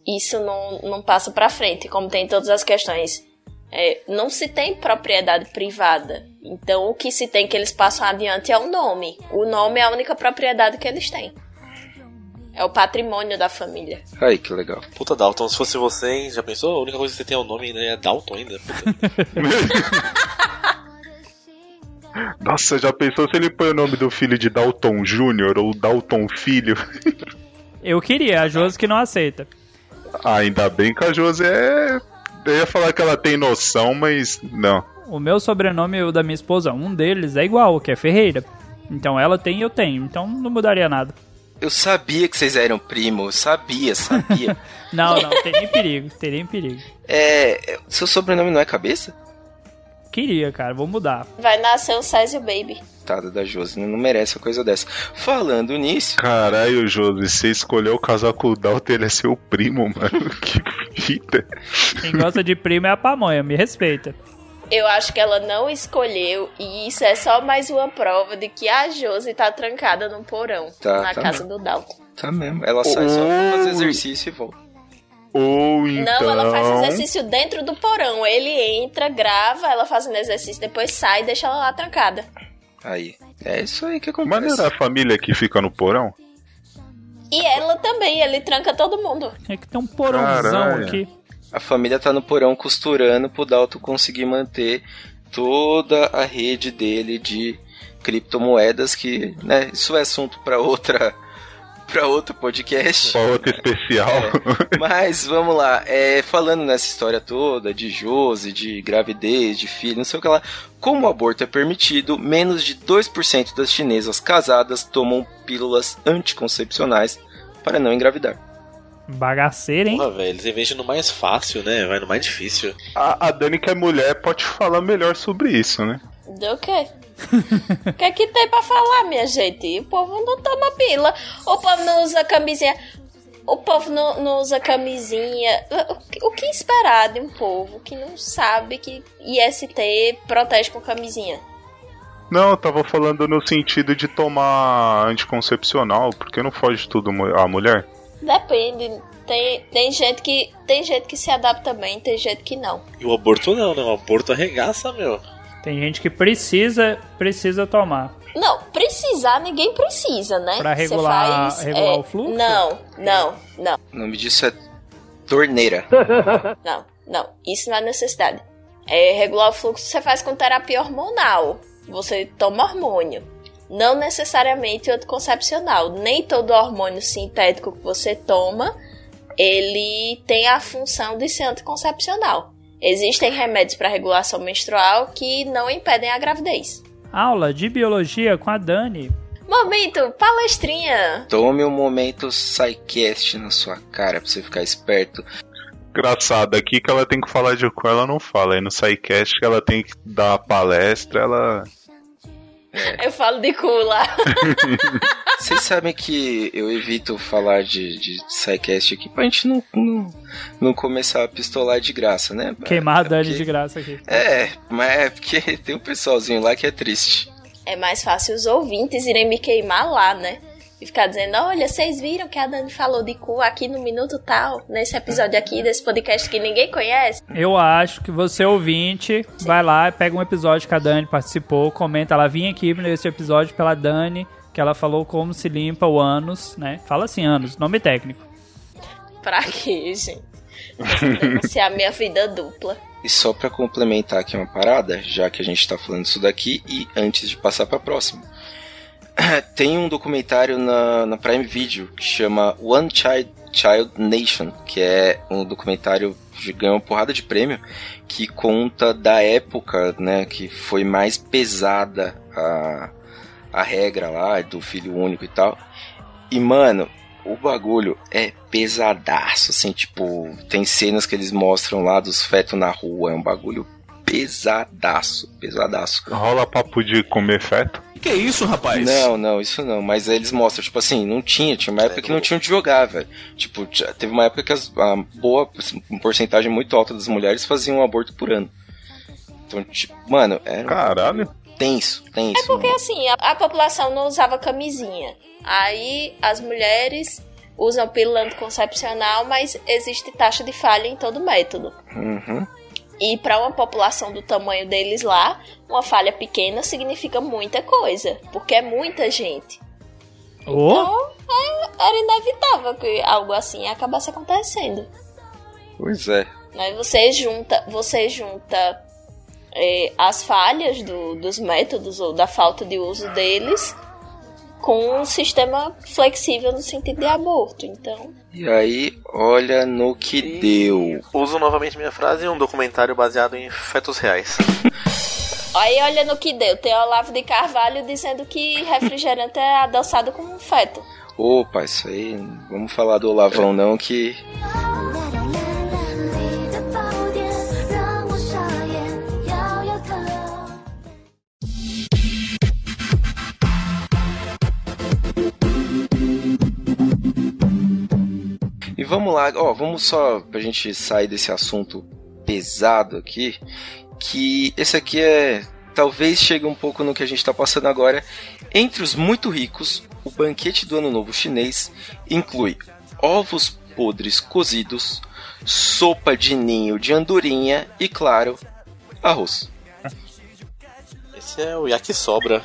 isso não, não passa pra frente, como tem todas as questões. É, não se tem propriedade privada. Então o que se tem que eles passam adiante é o nome. O nome é a única propriedade que eles têm. É o patrimônio da família. Aí, que legal. Puta Dalton, se fosse você, hein, já pensou? A única coisa que você tem é o nome né? é Dalton ainda. Nossa, já pensou se ele põe o nome do filho de Dalton Júnior ou Dalton Filho? Eu queria, a Josi que não aceita. Ah, ainda bem que a Josi é. Eu ia falar que ela tem noção, mas não. O meu sobrenome e o da minha esposa, um deles é igual, que é Ferreira. Então ela tem e eu tenho, então não mudaria nada. Eu sabia que vocês eram primo, eu sabia, sabia. Não, não, teria em perigo, teria em perigo. é, seu sobrenome não é cabeça? Queria, cara, vou mudar. Vai nascer o Césio Baby. Coitada da Josi, não merece uma coisa dessa. Falando nisso, Caralho, Josi, você escolheu casar com o Dalton, ele é seu primo, mano. Que vida. Quem gosta de primo é a pamonha, me respeita. Eu acho que ela não escolheu e isso é só mais uma prova de que a Josi tá trancada num porão Tá, na tá casa mesmo. do Dalton. tá mesmo. Ela sai só pra fazer exercício e volta. Ou então. Não, ela faz exercício dentro do porão. Ele entra, grava, ela fazendo exercício, depois sai e deixa ela lá trancada. Aí. É isso aí que Mas acontece. não era a família que fica no porão? E ela também, ele tranca todo mundo. É que tem um porãozão Caralho. aqui. A família tá no porão costurando pro Dalton conseguir manter toda a rede dele de criptomoedas que, né, isso é assunto pra outra para outro podcast. Pra outro especial. Mas vamos lá, é, falando nessa história toda de Josi, de gravidez, de filho, não sei o que lá, como o aborto é permitido, menos de 2% das chinesas casadas tomam pílulas anticoncepcionais para não engravidar. Bagaceira, hein? Porra, velho, eles investem no mais fácil, né? Vai no mais difícil. A, a Dani, que é mulher, pode falar melhor sobre isso, né? Do quê? O que é que tem pra falar, minha gente? O povo não toma pila. O povo não usa camisinha. O povo não, não usa camisinha. O que- O que esperar de um povo que não sabe que IST protege com camisinha? Não, eu tava falando no sentido de tomar anticoncepcional, porque não foge tudo a mulher. Depende. Tem, tem, gente que, tem gente que se adapta bem, tem gente que não. E o aborto não, né? O aborto arregaça, meu. Tem gente que precisa, precisa tomar. Não, precisar ninguém precisa, né? Pra regular- faz, regular é, o fluxo? Não, não, não. O nome disso é torneira. Não, não, isso não é necessidade. É regular o fluxo você faz com terapia hormonal. Você toma hormônio. Não necessariamente anticoncepcional. Nem todo hormônio sintético que você toma, ele tem a função de ser anticoncepcional. Existem remédios para regulação menstrual que não impedem a gravidez. Aula de biologia com a Dani. Momento, palestrinha. Tome um momento SciCast na sua cara pra você ficar esperto. engraçado aqui que ela tem que falar de cu, ela não fala. Aí no SciCast que ela tem que dar a palestra, ela. Eu falo de cu lá. Vocês sabem que eu evito falar de, de SciCast aqui pra gente não, não, não começar a pistolar de graça, né? Queimar a É Dani porque- de graça aqui. É, mas é porque tem um pessoalzinho lá que é triste. É mais fácil os ouvintes irem me queimar lá, né? E ficar dizendo, olha, vocês viram que a Dani falou de cu aqui no minuto tal, nesse episódio aqui, desse podcast que ninguém conhece? Eu acho que você, ouvinte, vai lá, pega um episódio que a Dani participou, comenta lá, vim aqui nesse episódio pela Dani, que ela falou como se limpa o ânus, né? Fala assim, ânus, nome técnico. Pra quê, gente? Denunciar minha vida dupla. E só pra complementar aqui uma parada, já que a gente tá falando isso daqui, e antes de passar pra próxima. Tem um documentário na, na Prime Video que chama One Child, Child Nation, que é um documentário que ganhou uma porrada de prêmio, que conta da época, né, que foi mais pesada a, a regra lá do filho único e tal. E, mano, o bagulho é pesadaço, assim, tipo, tem cenas que eles mostram lá dos fetos na rua, é um bagulho pesadaço, pesadaço. Rola papo de comer feto. Que isso, rapaz? Não, não, isso não. Mas aí eles mostram, tipo assim, não tinha, tinha uma época que não tinha onde jogar, velho. Tipo, teve uma época que as- a boa, assim, uma porcentagem muito alta das mulheres faziam um aborto por ano. Então, tipo, mano, era Caralho. tenso, tenso. É porque mano. assim, a, a população não usava camisinha. Aí as mulheres usam pílula anticoncepcional, mas existe taxa de falha em todo método. Uhum. E para uma população do tamanho deles lá, uma falha pequena significa muita coisa, porque é muita gente. Ô, Então, é- era inevitável que algo assim acabasse acontecendo. Pois é. Aí você junta, você junta é, as falhas do- dos métodos ou da falta de uso deles com um sistema flexível no sentido de aborto. Então, E aí, olha no que deu. Uso novamente minha frase em um documentário baseado em fetos reais. aí olha no que deu. Tem Olavo de Carvalho dizendo que refrigerante é adoçado como um feto. Opa, isso aí, vamos falar do Olavão não, que vamos lá, ó, vamos só pra gente sair desse assunto pesado aqui, que esse aqui é talvez chegue um pouco no que a gente tá passando agora. Entre os muito ricos, o banquete do Ano Novo chinês inclui ovos podres cozidos, sopa de ninho de andorinha e, claro, arroz. Esse é o yakisobra.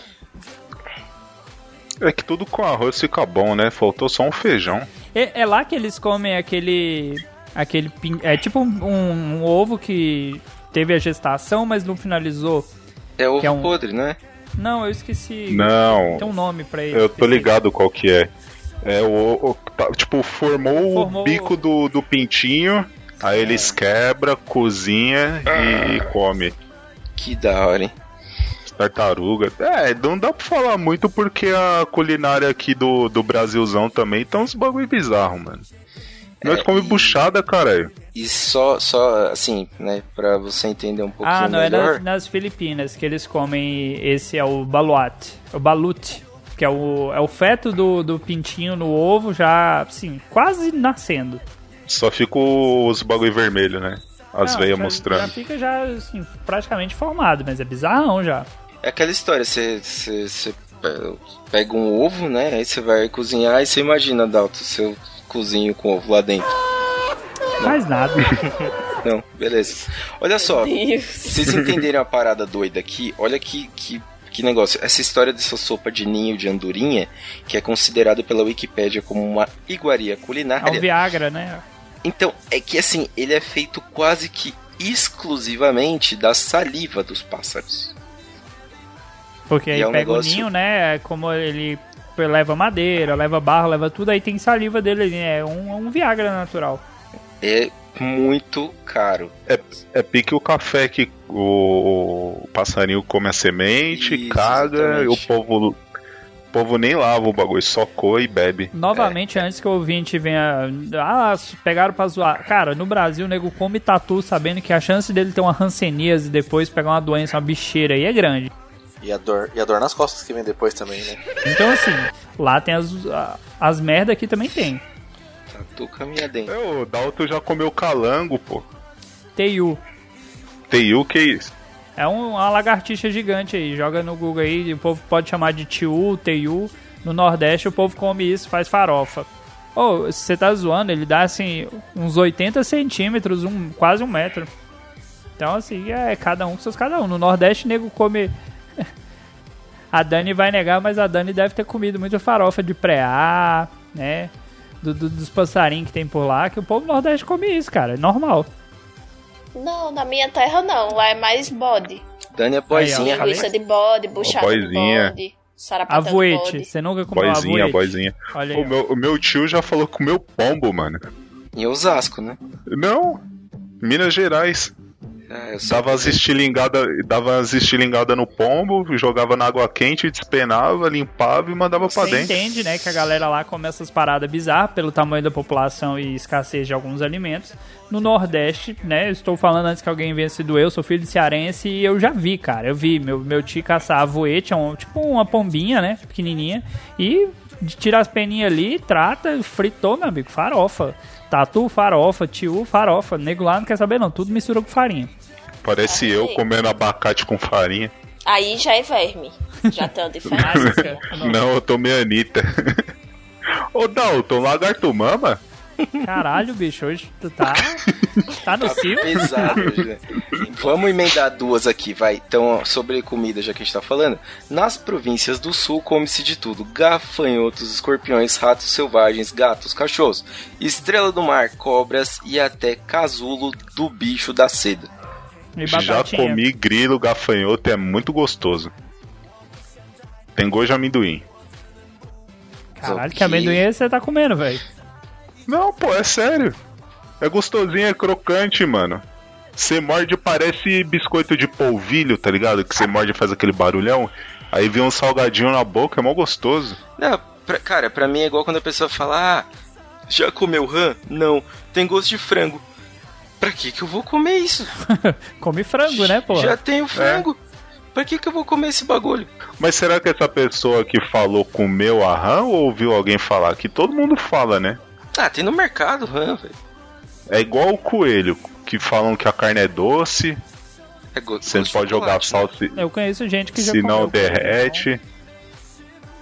É que tudo com arroz fica bom, né? Faltou só um feijão. É, é lá que eles comem aquele. aquele pin- É tipo um, um- um ovo que teve a gestação, mas não finalizou. É ovo Que é um- podre, né? Não, eu esqueci. Não, Tem um nome pra ele. eu tô ligado qual que é. É o. o- tá, tipo, formou, Formou- o bico do, do pintinho, aí eles quebra, cozinha e, e come. Que da hora, hein? Tartaruga. É, não dá pra falar muito porque a culinária aqui do, do Brasilzão também tá uns bagulho bizarro, mano. Nós É, come e- buchada, caralho. E só, só assim, né, pra você entender um pouquinho Ah, não, é melhor. nas, nas Filipinas que eles comem. Esse é o baluate. O balute. Que é o, é o feto do, do pintinho no ovo já, assim, quase nascendo. Só fica os bagulho vermelho, né? As Não, veias já- mostrando. Já fica já, assim, praticamente formado, mas é bizarrão já. É aquela história, você, você, você pe- pega um ovo, né? Aí você vai cozinhar e você imagina, Dalton, seu cozinho com ovo lá dentro. Faz nada. Não, beleza. Olha só, vocês entenderem a parada doida aqui, olha que, que, que negócio. Essa história dessa sopa de ninho de andorinha, que é considerada pela Wikipédia como uma iguaria É um culinária. Viagra, né? Então, é que assim, ele é feito quase que exclusivamente da saliva dos pássaros. Porque E aí é um pega negócio- o ninho, né? Como ele leva madeira, leva barro, leva tudo, aí tem saliva dele ali. É um, um Viagra natural. É muito caro. É pique o café que o, o passarinho come a semente, Isso, caga, e o povo povo nem lava o bagulho, só coa e bebe. Novamente, antes que o ouvinte venha. Ah, pegaram pra zoar. Cara, no Brasil, o nego come tatu sabendo que a chance dele ter uma ranceníase e depois pegar uma doença, uma bicheira aí é grande. E a dor, e a dor nas costas que vem depois também, né? Então, assim, lá tem as, a- as merda aqui também tem. Tatu caminha dentro. É, O Dalton já comeu calango, pô. TU. Teiu, que isso? É um- uma lagartixa gigante aí. Joga no Google aí, o povo pode chamar de tiu, teiu. No Nordeste o povo come isso, faz farofa. Ô, se você tá zoando, ele dá assim uns 80 centímetros, um, quase um metro. Então assim, é cada um com seus cada um. No Nordeste, nego come. a Dani vai negar, mas a Dani deve ter comido muita farofa de preá, né? Do- do- dos passarinhos que tem por lá, que o povo do Nordeste come isso, cara. É normal. Não, na minha terra não. Lá é mais bode. Dani é boizinha, ó. Linguiça de bode, buchada de boizinha. bode, Avoete. Você nunca comeu Boizinha, avoete? boizinha. Aí. O meu, o meu tio já falou com o meu pombo, mano. Em Osasco, né? Não, Minas Gerais. É, Dava as estilingadas dava as estilingada no pombo, jogava na água quente, despenava, limpava e mandava pra Você dentro. entende, né, que a galera lá come essas paradas bizarras pelo tamanho da população e escassez de alguns alimentos. No Nordeste, né, estou falando antes que alguém venha se doer, eu sou filho de cearense e eu já vi, cara. Eu vi meu, meu tio caçar avoete, é um, tipo uma pombinha, né, pequenininha, e tira as peninhas ali, trata, fritou, meu amigo, farofa. Tatu, farofa, tio, farofa. Nego lá não quer saber não, tudo mistura com farinha. Parece eu comendo abacate com farinha. Aí já é verme. Já tem uma diferença. Não, eu tomei Anitta. Ô Dalton, lagarto mama? Caralho, bicho, hoje tu tá. Tá no cio? Pesado né? Vamos emendar duas aqui, vai. Então, sobre comida, já que a gente tá falando. Nas províncias do sul, come-se de tudo: gafanhotos, escorpiões, ratos selvagens, gatos, cachorros, estrela do mar, cobras e até casulo do bicho da seda. E Já comi grilo, gafanhoto, é muito gostoso. Tem gosto de amendoim. Caralho, que amendoim é você tá comendo, velho? Não, pô, é sério. É gostosinho, é crocante, mano. Você morde, parece biscoito de polvilho, tá ligado? Que você morde e faz aquele barulhão. Aí vem um salgadinho na boca, é mó gostoso. Não, pra- cara, pra mim é igual quando a pessoa fala: Ah, já comeu rã? Não, tem gosto de frango. Pra que que eu vou comer isso? Come frango, né, pô? Já tenho frango. Pra que que eu vou comer esse bagulho? Mas será que essa pessoa que falou comeu a rã ou ouviu alguém falar? Que todo mundo fala, né? Ah, tem no mercado rã, velho. É igual o coelho, que falam que a carne é doce, É go- você gosto de pode jogar chocolate, sal se, Eu conheço gente que já se não derrete, né?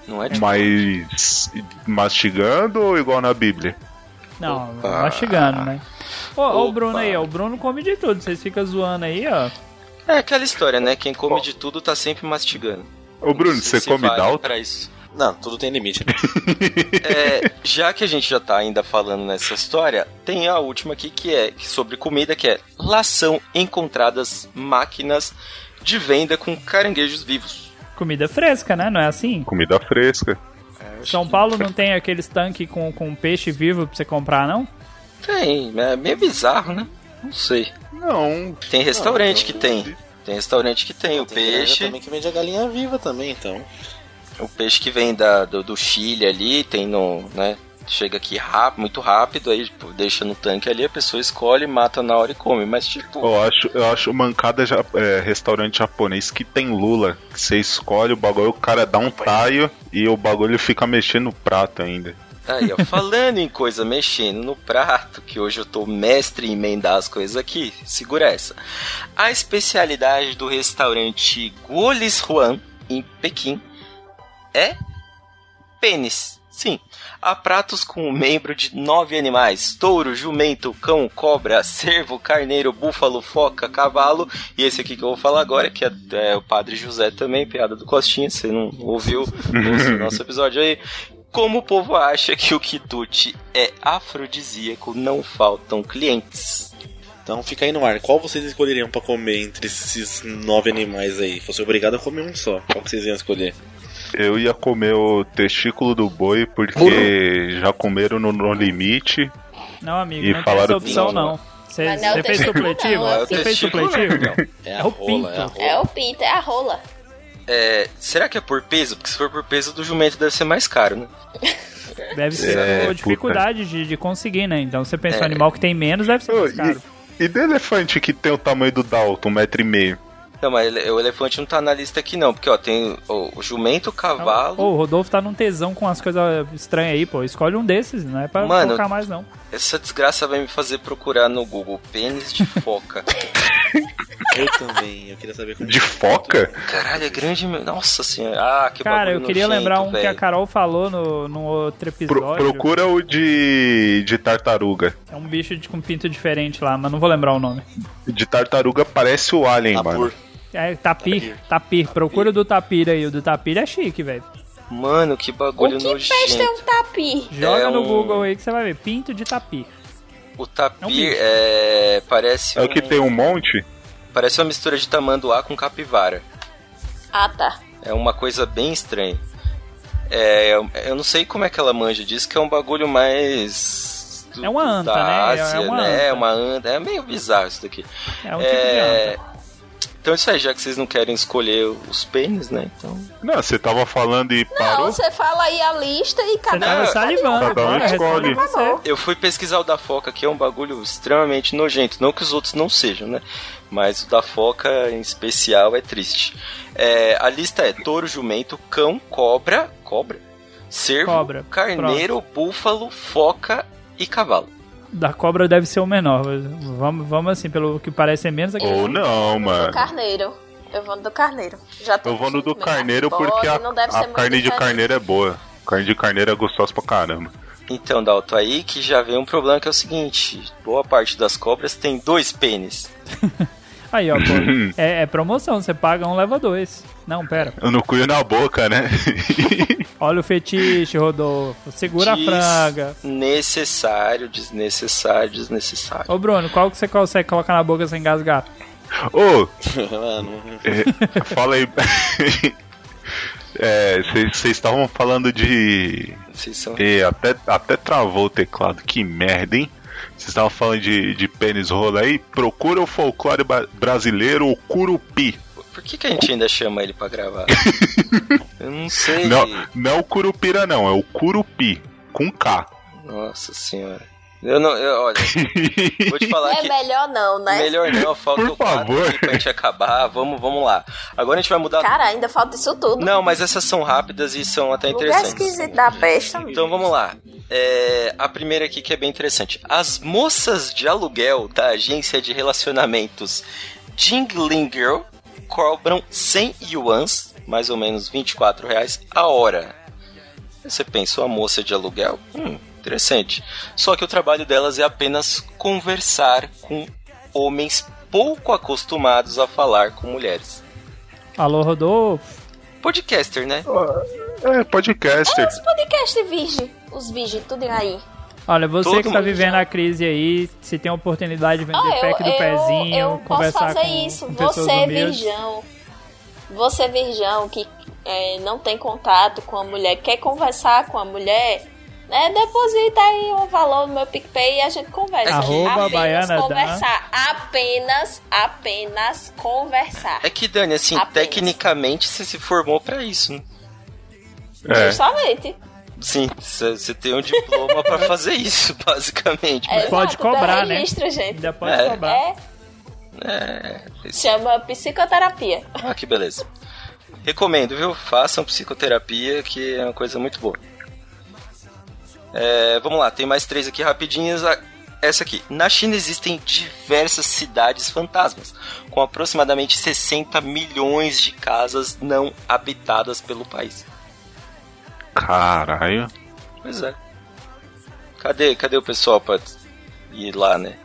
Não é de mas mastigando ou igual na Bíblia? Não, Opa. mastigando, né? Ô, ô, o. Bruno aí, ó. O Bruno come de tudo. Vocês ficam zoando aí, ó. É aquela história, né? Quem come de tudo tá sempre mastigando. Ô Bruno, Se- você se come vale Dalton? pra isso. Não, tudo tem limite. né? É, já que a gente já tá ainda falando nessa história, tem a última aqui que é sobre comida, que é lá são encontradas máquinas de venda com caranguejos vivos. Comida fresca, né? Não é assim? Comida fresca. São Paulo não tem aqueles tanques com, com peixe vivo pra você comprar, não? Tem, é meio bizarro, né? Não sei. Não, Tem restaurante Não, que tem. Tem restaurante que tem o Tem peixe. também que vende a galinha viva também, então. O peixe que vem da, do, do Chile ali, tem no. né? Chega aqui rápido, muito rápido, aí tipo, deixa no tanque ali, a pessoa escolhe, mata na hora e come. Mas tipo. eu acho, eu acho mancada ja- é, restaurante japonês que tem lula. Que você escolhe o bagulho, o cara dá um taio e o bagulho fica mexendo no prato ainda. Aí, ó, falando em coisa mexendo no prato, que hoje eu tô mestre em emendar as coisas aqui, segura essa. A especialidade do restaurante Guolis Juan, em Pequim, é pênis. Sim, há pratos com o membro de nove animais: touro, jumento, cão, cobra, cervo, carneiro, búfalo, foca, cavalo. E esse aqui que eu vou falar agora, que é, é o Padre José também, piada do Costinha. Você não ouviu o nosso episódio aí? Como o povo acha que o quitute é afrodisíaco, não faltam clientes. Então fica aí no ar. Qual vocês escolheriam pra comer entre esses nove animais aí? Fosse obrigado a comer um só. Qual que vocês iam escolher? Eu ia comer o testículo do boi porque já comeram no, no limite. Não, amigo, E não tem falaram essa opção, não. Você não é fez supletivo? é Você fez supletivo? É É o rola, pinto. é. É o pinto, é a rola. É, será que é por peso? Porque se for por peso do jumento deve ser mais caro, né? Deve ser É, a dificuldade de, de conseguir, né? Então você pensa, É. um animal que tem menos deve ser mais caro. e, e do elefante que tem o tamanho do Dalton, um metro e meio? Não, mas o elefante não tá na lista aqui não, porque ó, tem o, o jumento, o cavalo. Ô, o Rodolfo tá num tesão com as coisas estranhas aí, pô. Escolhe um desses, não é pra Mano, colocar mais, não. Essa desgraça vai me fazer procurar no Google pênis de foca. Eu também, eu queria saber como. De foca? Caralho, é grande. meu- Nossa senhora. Ah, que Cara, eu queria nojento, lembrar um que a. Carol falou no, no outro Pro- episódio. procura o de, de tartaruga. É um bicho de, com pinto diferente lá, mas não vou lembrar o nome. De tartaruga parece o Alien, Tapur. mano. É tapir, tapir. Procura o do tapir aí. O do tapir é chique, velho. Mano, que O bagulho que fez ter nojento. um tapir? Joga É no um- Google aí que você vai ver. Pinto de tapir. O É um tapir é, parece É o que tem um monte? Parece uma mistura de tamanduá com capivara. Ah, tá. É uma coisa bem estranha. É, eu- eu não sei como é que ela manja disso, que é um bagulho mais. do- É uma anta, da né? É- Ásia, é uma né? anta. uma anta. É meio bizarro isso daqui. É um tipo de É, anta. Então isso aí, já que vocês não querem escolher os pênis, né? Então. Não, você tava falando e parou. Não, você fala aí a lista e Você cada Não, salivando. cada um escolhe. Eu fui pesquisar o da foca, que é um bagulho extremamente nojento. Não que os outros não sejam, né? Mas o da foca em especial é triste. É, a lista é touro, jumento, cão, cobra, cobra, cervo, Cobra, carneiro, búfalo, foca e cavalo. Da cobra deve ser o menor. mas Vamos, vamos assim, pelo que parece é menos aqui. Ou não, mano. carneiro. Eu vou no do carneiro. Já tô Eu vou no do carneiro porque a, bode não deve ser a carne de carneiro é boa. Carne de carneiro é gostosa pra caramba. Então, Dalton, aí que já vem um problema que é o seguinte: boa parte das cobras tem dois pênis. Aí, ó, pô. é, é promoção, você paga um, leva dois. Não, pera. Eu não cuio na boca, né? Olha o fetiche, Rodolfo. Segura a franga. Necessário, desnecessário, desnecessário. Ô, Bruno, qual que você consegue colocar na boca sem engasgar? Ô, Mano, é, fala aí. É, vocês estavam falando de. Vocês são. E até, até travou o teclado, que merda, hein? Vocês estavam falando de, de pênis rola aí? Procura o folclore brasileiro, o Curupi. Por que, que a gente ainda chama ele pra gravar? Eu não sei. Não, não é o Curupira, não, é o Curupi, com K. Nossa senhora. Eu não. Eu, olha, vou te falar É que. melhor não, né? Melhor não, falta Por o quadro favor. aqui pra gente acabar. Vamos, vamos lá. Agora a gente vai mudar. Cara, ainda falta isso tudo. Não, mas essas são rápidas e são até Lugar interessantes. esquisito da besta. Então vamos lá. É, a primeira aqui que é bem interessante. As moças de aluguel da agência de relacionamentos Jingling Girl cobram 100 yuans, mais ou menos 24 reais a hora. Você pensa, uma moça de aluguel? Hum, interessante. Só que o trabalho delas é apenas conversar com homens pouco acostumados a falar com mulheres. Alô, Rodolfo? Podcaster, né? É, podcaster. Os podcast virgem. Os virgem, tudo aí. Olha, você Todo que está mundo vivendo já. a crise aí, se tem a oportunidade de vender Ah, eu, pack do eu, pezinho, eu posso conversar fazer com, isso. com Você, humildes. virgão. Você, virgão, que é, não tem contato com a mulher, quer conversar com a mulher, né? Deposita aí um valor no meu PicPay e a gente conversa. Arroba apenas conversar. Apenas, apenas conversar. É que, Dani, assim, Apenas. tecnicamente você se formou pra isso, né? É. Justamente. Sim, você tem um diploma pra fazer isso, basicamente. É, mas- Pode exato, cobrar, né? registro, gente. Ainda pode É. cobrar. É, É, chama psicoterapia. Ah, que beleza. Recomendo, viu? Façam psicoterapia, que é uma coisa muito boa. É, vamos lá, tem mais três aqui rapidinhas. Essa aqui. Na China existem diversas cidades fantasmas, com aproximadamente 60 milhões de casas não habitadas pelo país. Caralho. Pois é. Cadê, cadê o pessoal pra ir lá, né?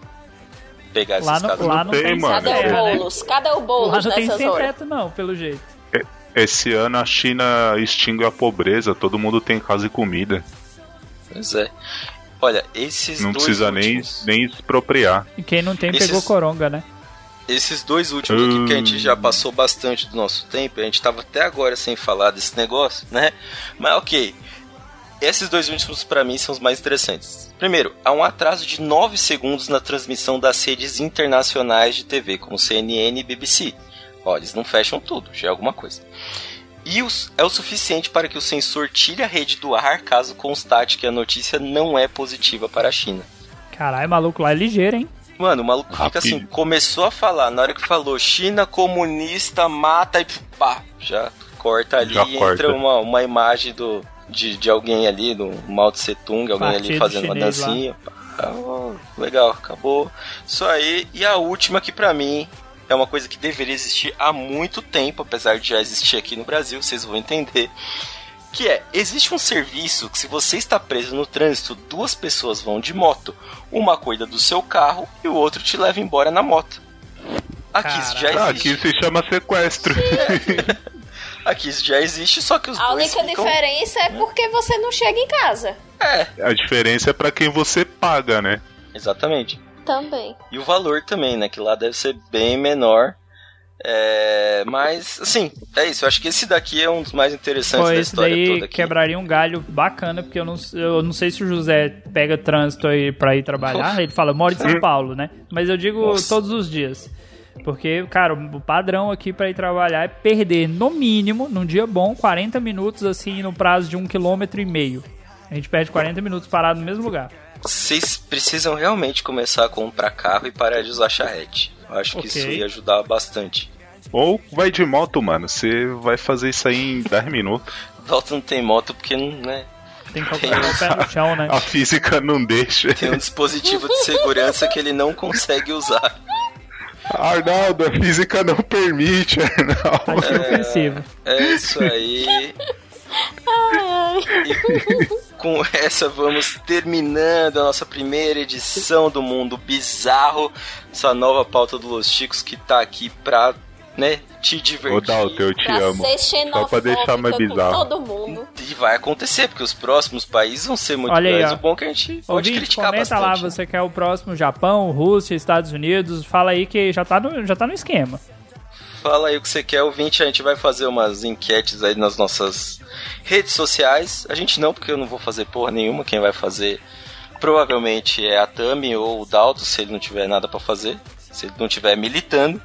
Pegar essas Lá, no, casas? lá não tem, tem, mano. Cadê o né? Boulos? Cadê o Lá Boulos não tem sem teto não, pelo jeito. Esse ano a China extingue a pobreza, todo mundo tem casa e comida. Pois é. Olha, esses Não dois precisa nem, últimos, nem expropriar. E quem não tem Esses- pegou coronga, né? esses dois últimos aqui, porque a gente já passou bastante do nosso tempo, a gente tava até agora sem falar desse negócio, né? Mas ok. Esses dois últimos pra mim são os mais interessantes. Primeiro, há um atraso de 9 segundos na transmissão das redes internacionais de TV, como CNN e BBC. Ó, eles não fecham tudo, já é alguma coisa. E os- é o suficiente para que o sensor tire a rede do ar caso constate que a notícia não é positiva para a China. Caralho, maluco lá é ligeiro, hein? Mano, o maluco fica Rápido. assim, começou a falar, na hora que falou China comunista mata e pá, já corta ali Já e corta. entra uma, uma imagem do, de, de alguém ali, do Mao Tse Tung, alguém ali Partido fazendo uma lá. dancinha. pá. Ah, ó, legal, acabou. Isso aí. E a última que pra mim é uma coisa que deveria existir há muito tempo, apesar de já existir aqui no Brasil, vocês vão entender. Que é, existe um serviço que se você está preso no trânsito, duas pessoas vão de moto. Uma cuida do seu carro e o outro te leva embora na moto. Aqui isso já Ah, existe. aqui se chama sequestro. Aqui isso já existe, só que os A dois única ficam... diferença é porque você não chega em casa. É, A diferença é pra quem você paga, né? exatamente. Também. E o valor também, né? Que lá deve ser bem menor. É, mas, assim, é isso. Eu acho que esse daqui é um dos mais interessantes Pô, da esse história daí toda aqui. quebraria um galho bacana, porque eu não, eu não sei se o José pega trânsito aí pra ir trabalhar. Ele fala, moro em São Paulo, né? Mas eu digo Nossa. todos os dias. Porque, cara, o padrão aqui pra ir trabalhar é perder, no mínimo, num dia bom, 40 minutos, assim, no prazo de um quilômetro e meio. A gente perde 40 minutos parado no mesmo lugar. Vocês precisam realmente começar a comprar carro e parar de usar charrete. Eu acho que Ok. isso ia ajudar bastante. Ou vai de moto, mano. Você vai fazer isso aí em 10 minutos. Dalton não tem moto porque, né? Tem que o pé no chão, né? A física não deixa. Tem um dispositivo de segurança que ele não consegue usar. Arnaldo, a física não permite, Arnaldo. Achei ofensivo. É isso aí. Com essa vamos terminando a nossa primeira edição do Mundo Bizarro, essa nova pauta do Los Chicos que tá aqui pra, né, te divertir. Ô, Dalton, eu te Pra amo. Só pra deixar mais bizarro. todo mundo. E vai acontecer, porque os próximos países vão ser muito Olha aí, grandes. O bom é que a gente pode Ouvinte, criticar comenta bastante. lá, você quer o próximo Japão, Rússia, Estados Unidos, fala aí que já tá no, já tá no esquema. Fala aí o que você quer, ouvinte. A gente vai fazer umas enquetes aí nas nossas redes sociais. A gente não, porque eu não vou fazer porra nenhuma. Quem vai fazer provavelmente é a Tami ou o Dalton, se ele não tiver nada pra fazer. Se ele não tiver militando.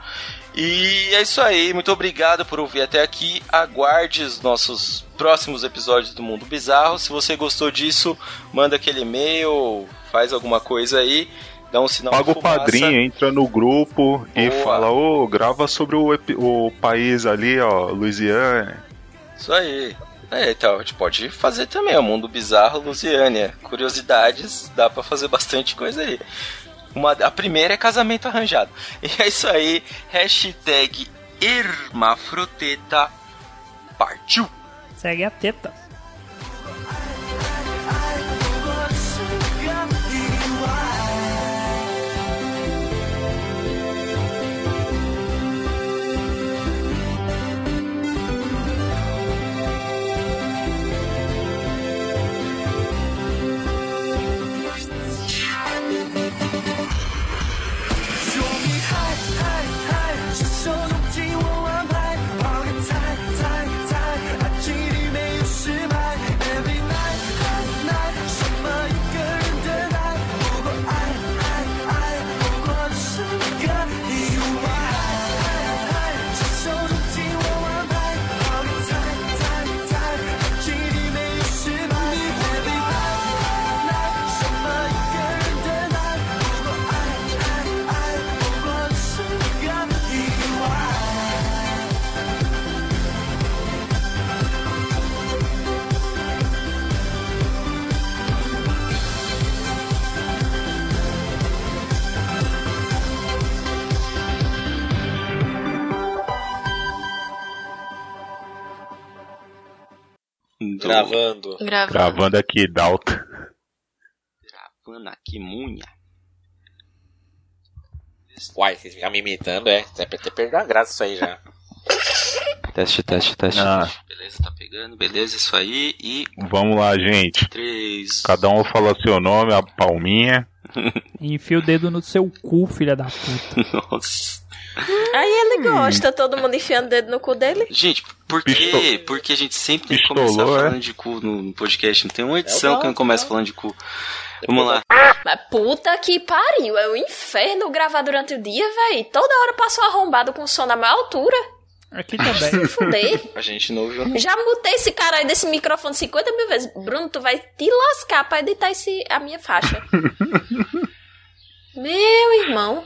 E é isso aí. Muito obrigado por ouvir até aqui. Aguarde os nossos próximos episódios do Mundo Bizarro. Se você gostou disso, manda aquele e-mail, faz alguma coisa aí. Dá um sinal Paga o padrinho, entra no grupo e Boa. fala, ô, grava sobre o, o país ali, ó, Louisiana. Isso aí. É, então, a gente pode fazer também, o Mundo Bizarro Lusiânia. Curiosidades, dá pra fazer bastante coisa aí. Uma, a primeira é casamento arranjado. E é isso aí, hashtag partiu. Segue a teta. Gravando. Gravando. Aqui, Dalton. Gravando aqui, munha. Uai, vocês ficam me imitando, é? Até até perdeu a graça isso aí já. Teste, teste, teste. Ah. Beleza, tá pegando, beleza, isso aí. E Vamos lá, gente. 3. Cada um fala seu nome, a palminha. Enfia o dedo no seu cu, filha da puta. Nossa. Aí ele gosta, todo mundo enfiando o dedo no cu dele. Gente, por quê? Porque a gente sempre tem que Pistolou, começar é? falando de cu no podcast. Não tem uma edição que não começa falando de cu. Vamos lá. Mas puta que pariu, é um inferno gravar durante o dia, véi. Toda hora passou arrombado com som na maior altura. Aqui também. Fuder. A gente não ouviu. Já mutei esse cara aí desse microfone 50 mil vezes. Bruno, tu vai te lascar pra editar esse, a minha faixa. Meu irmão.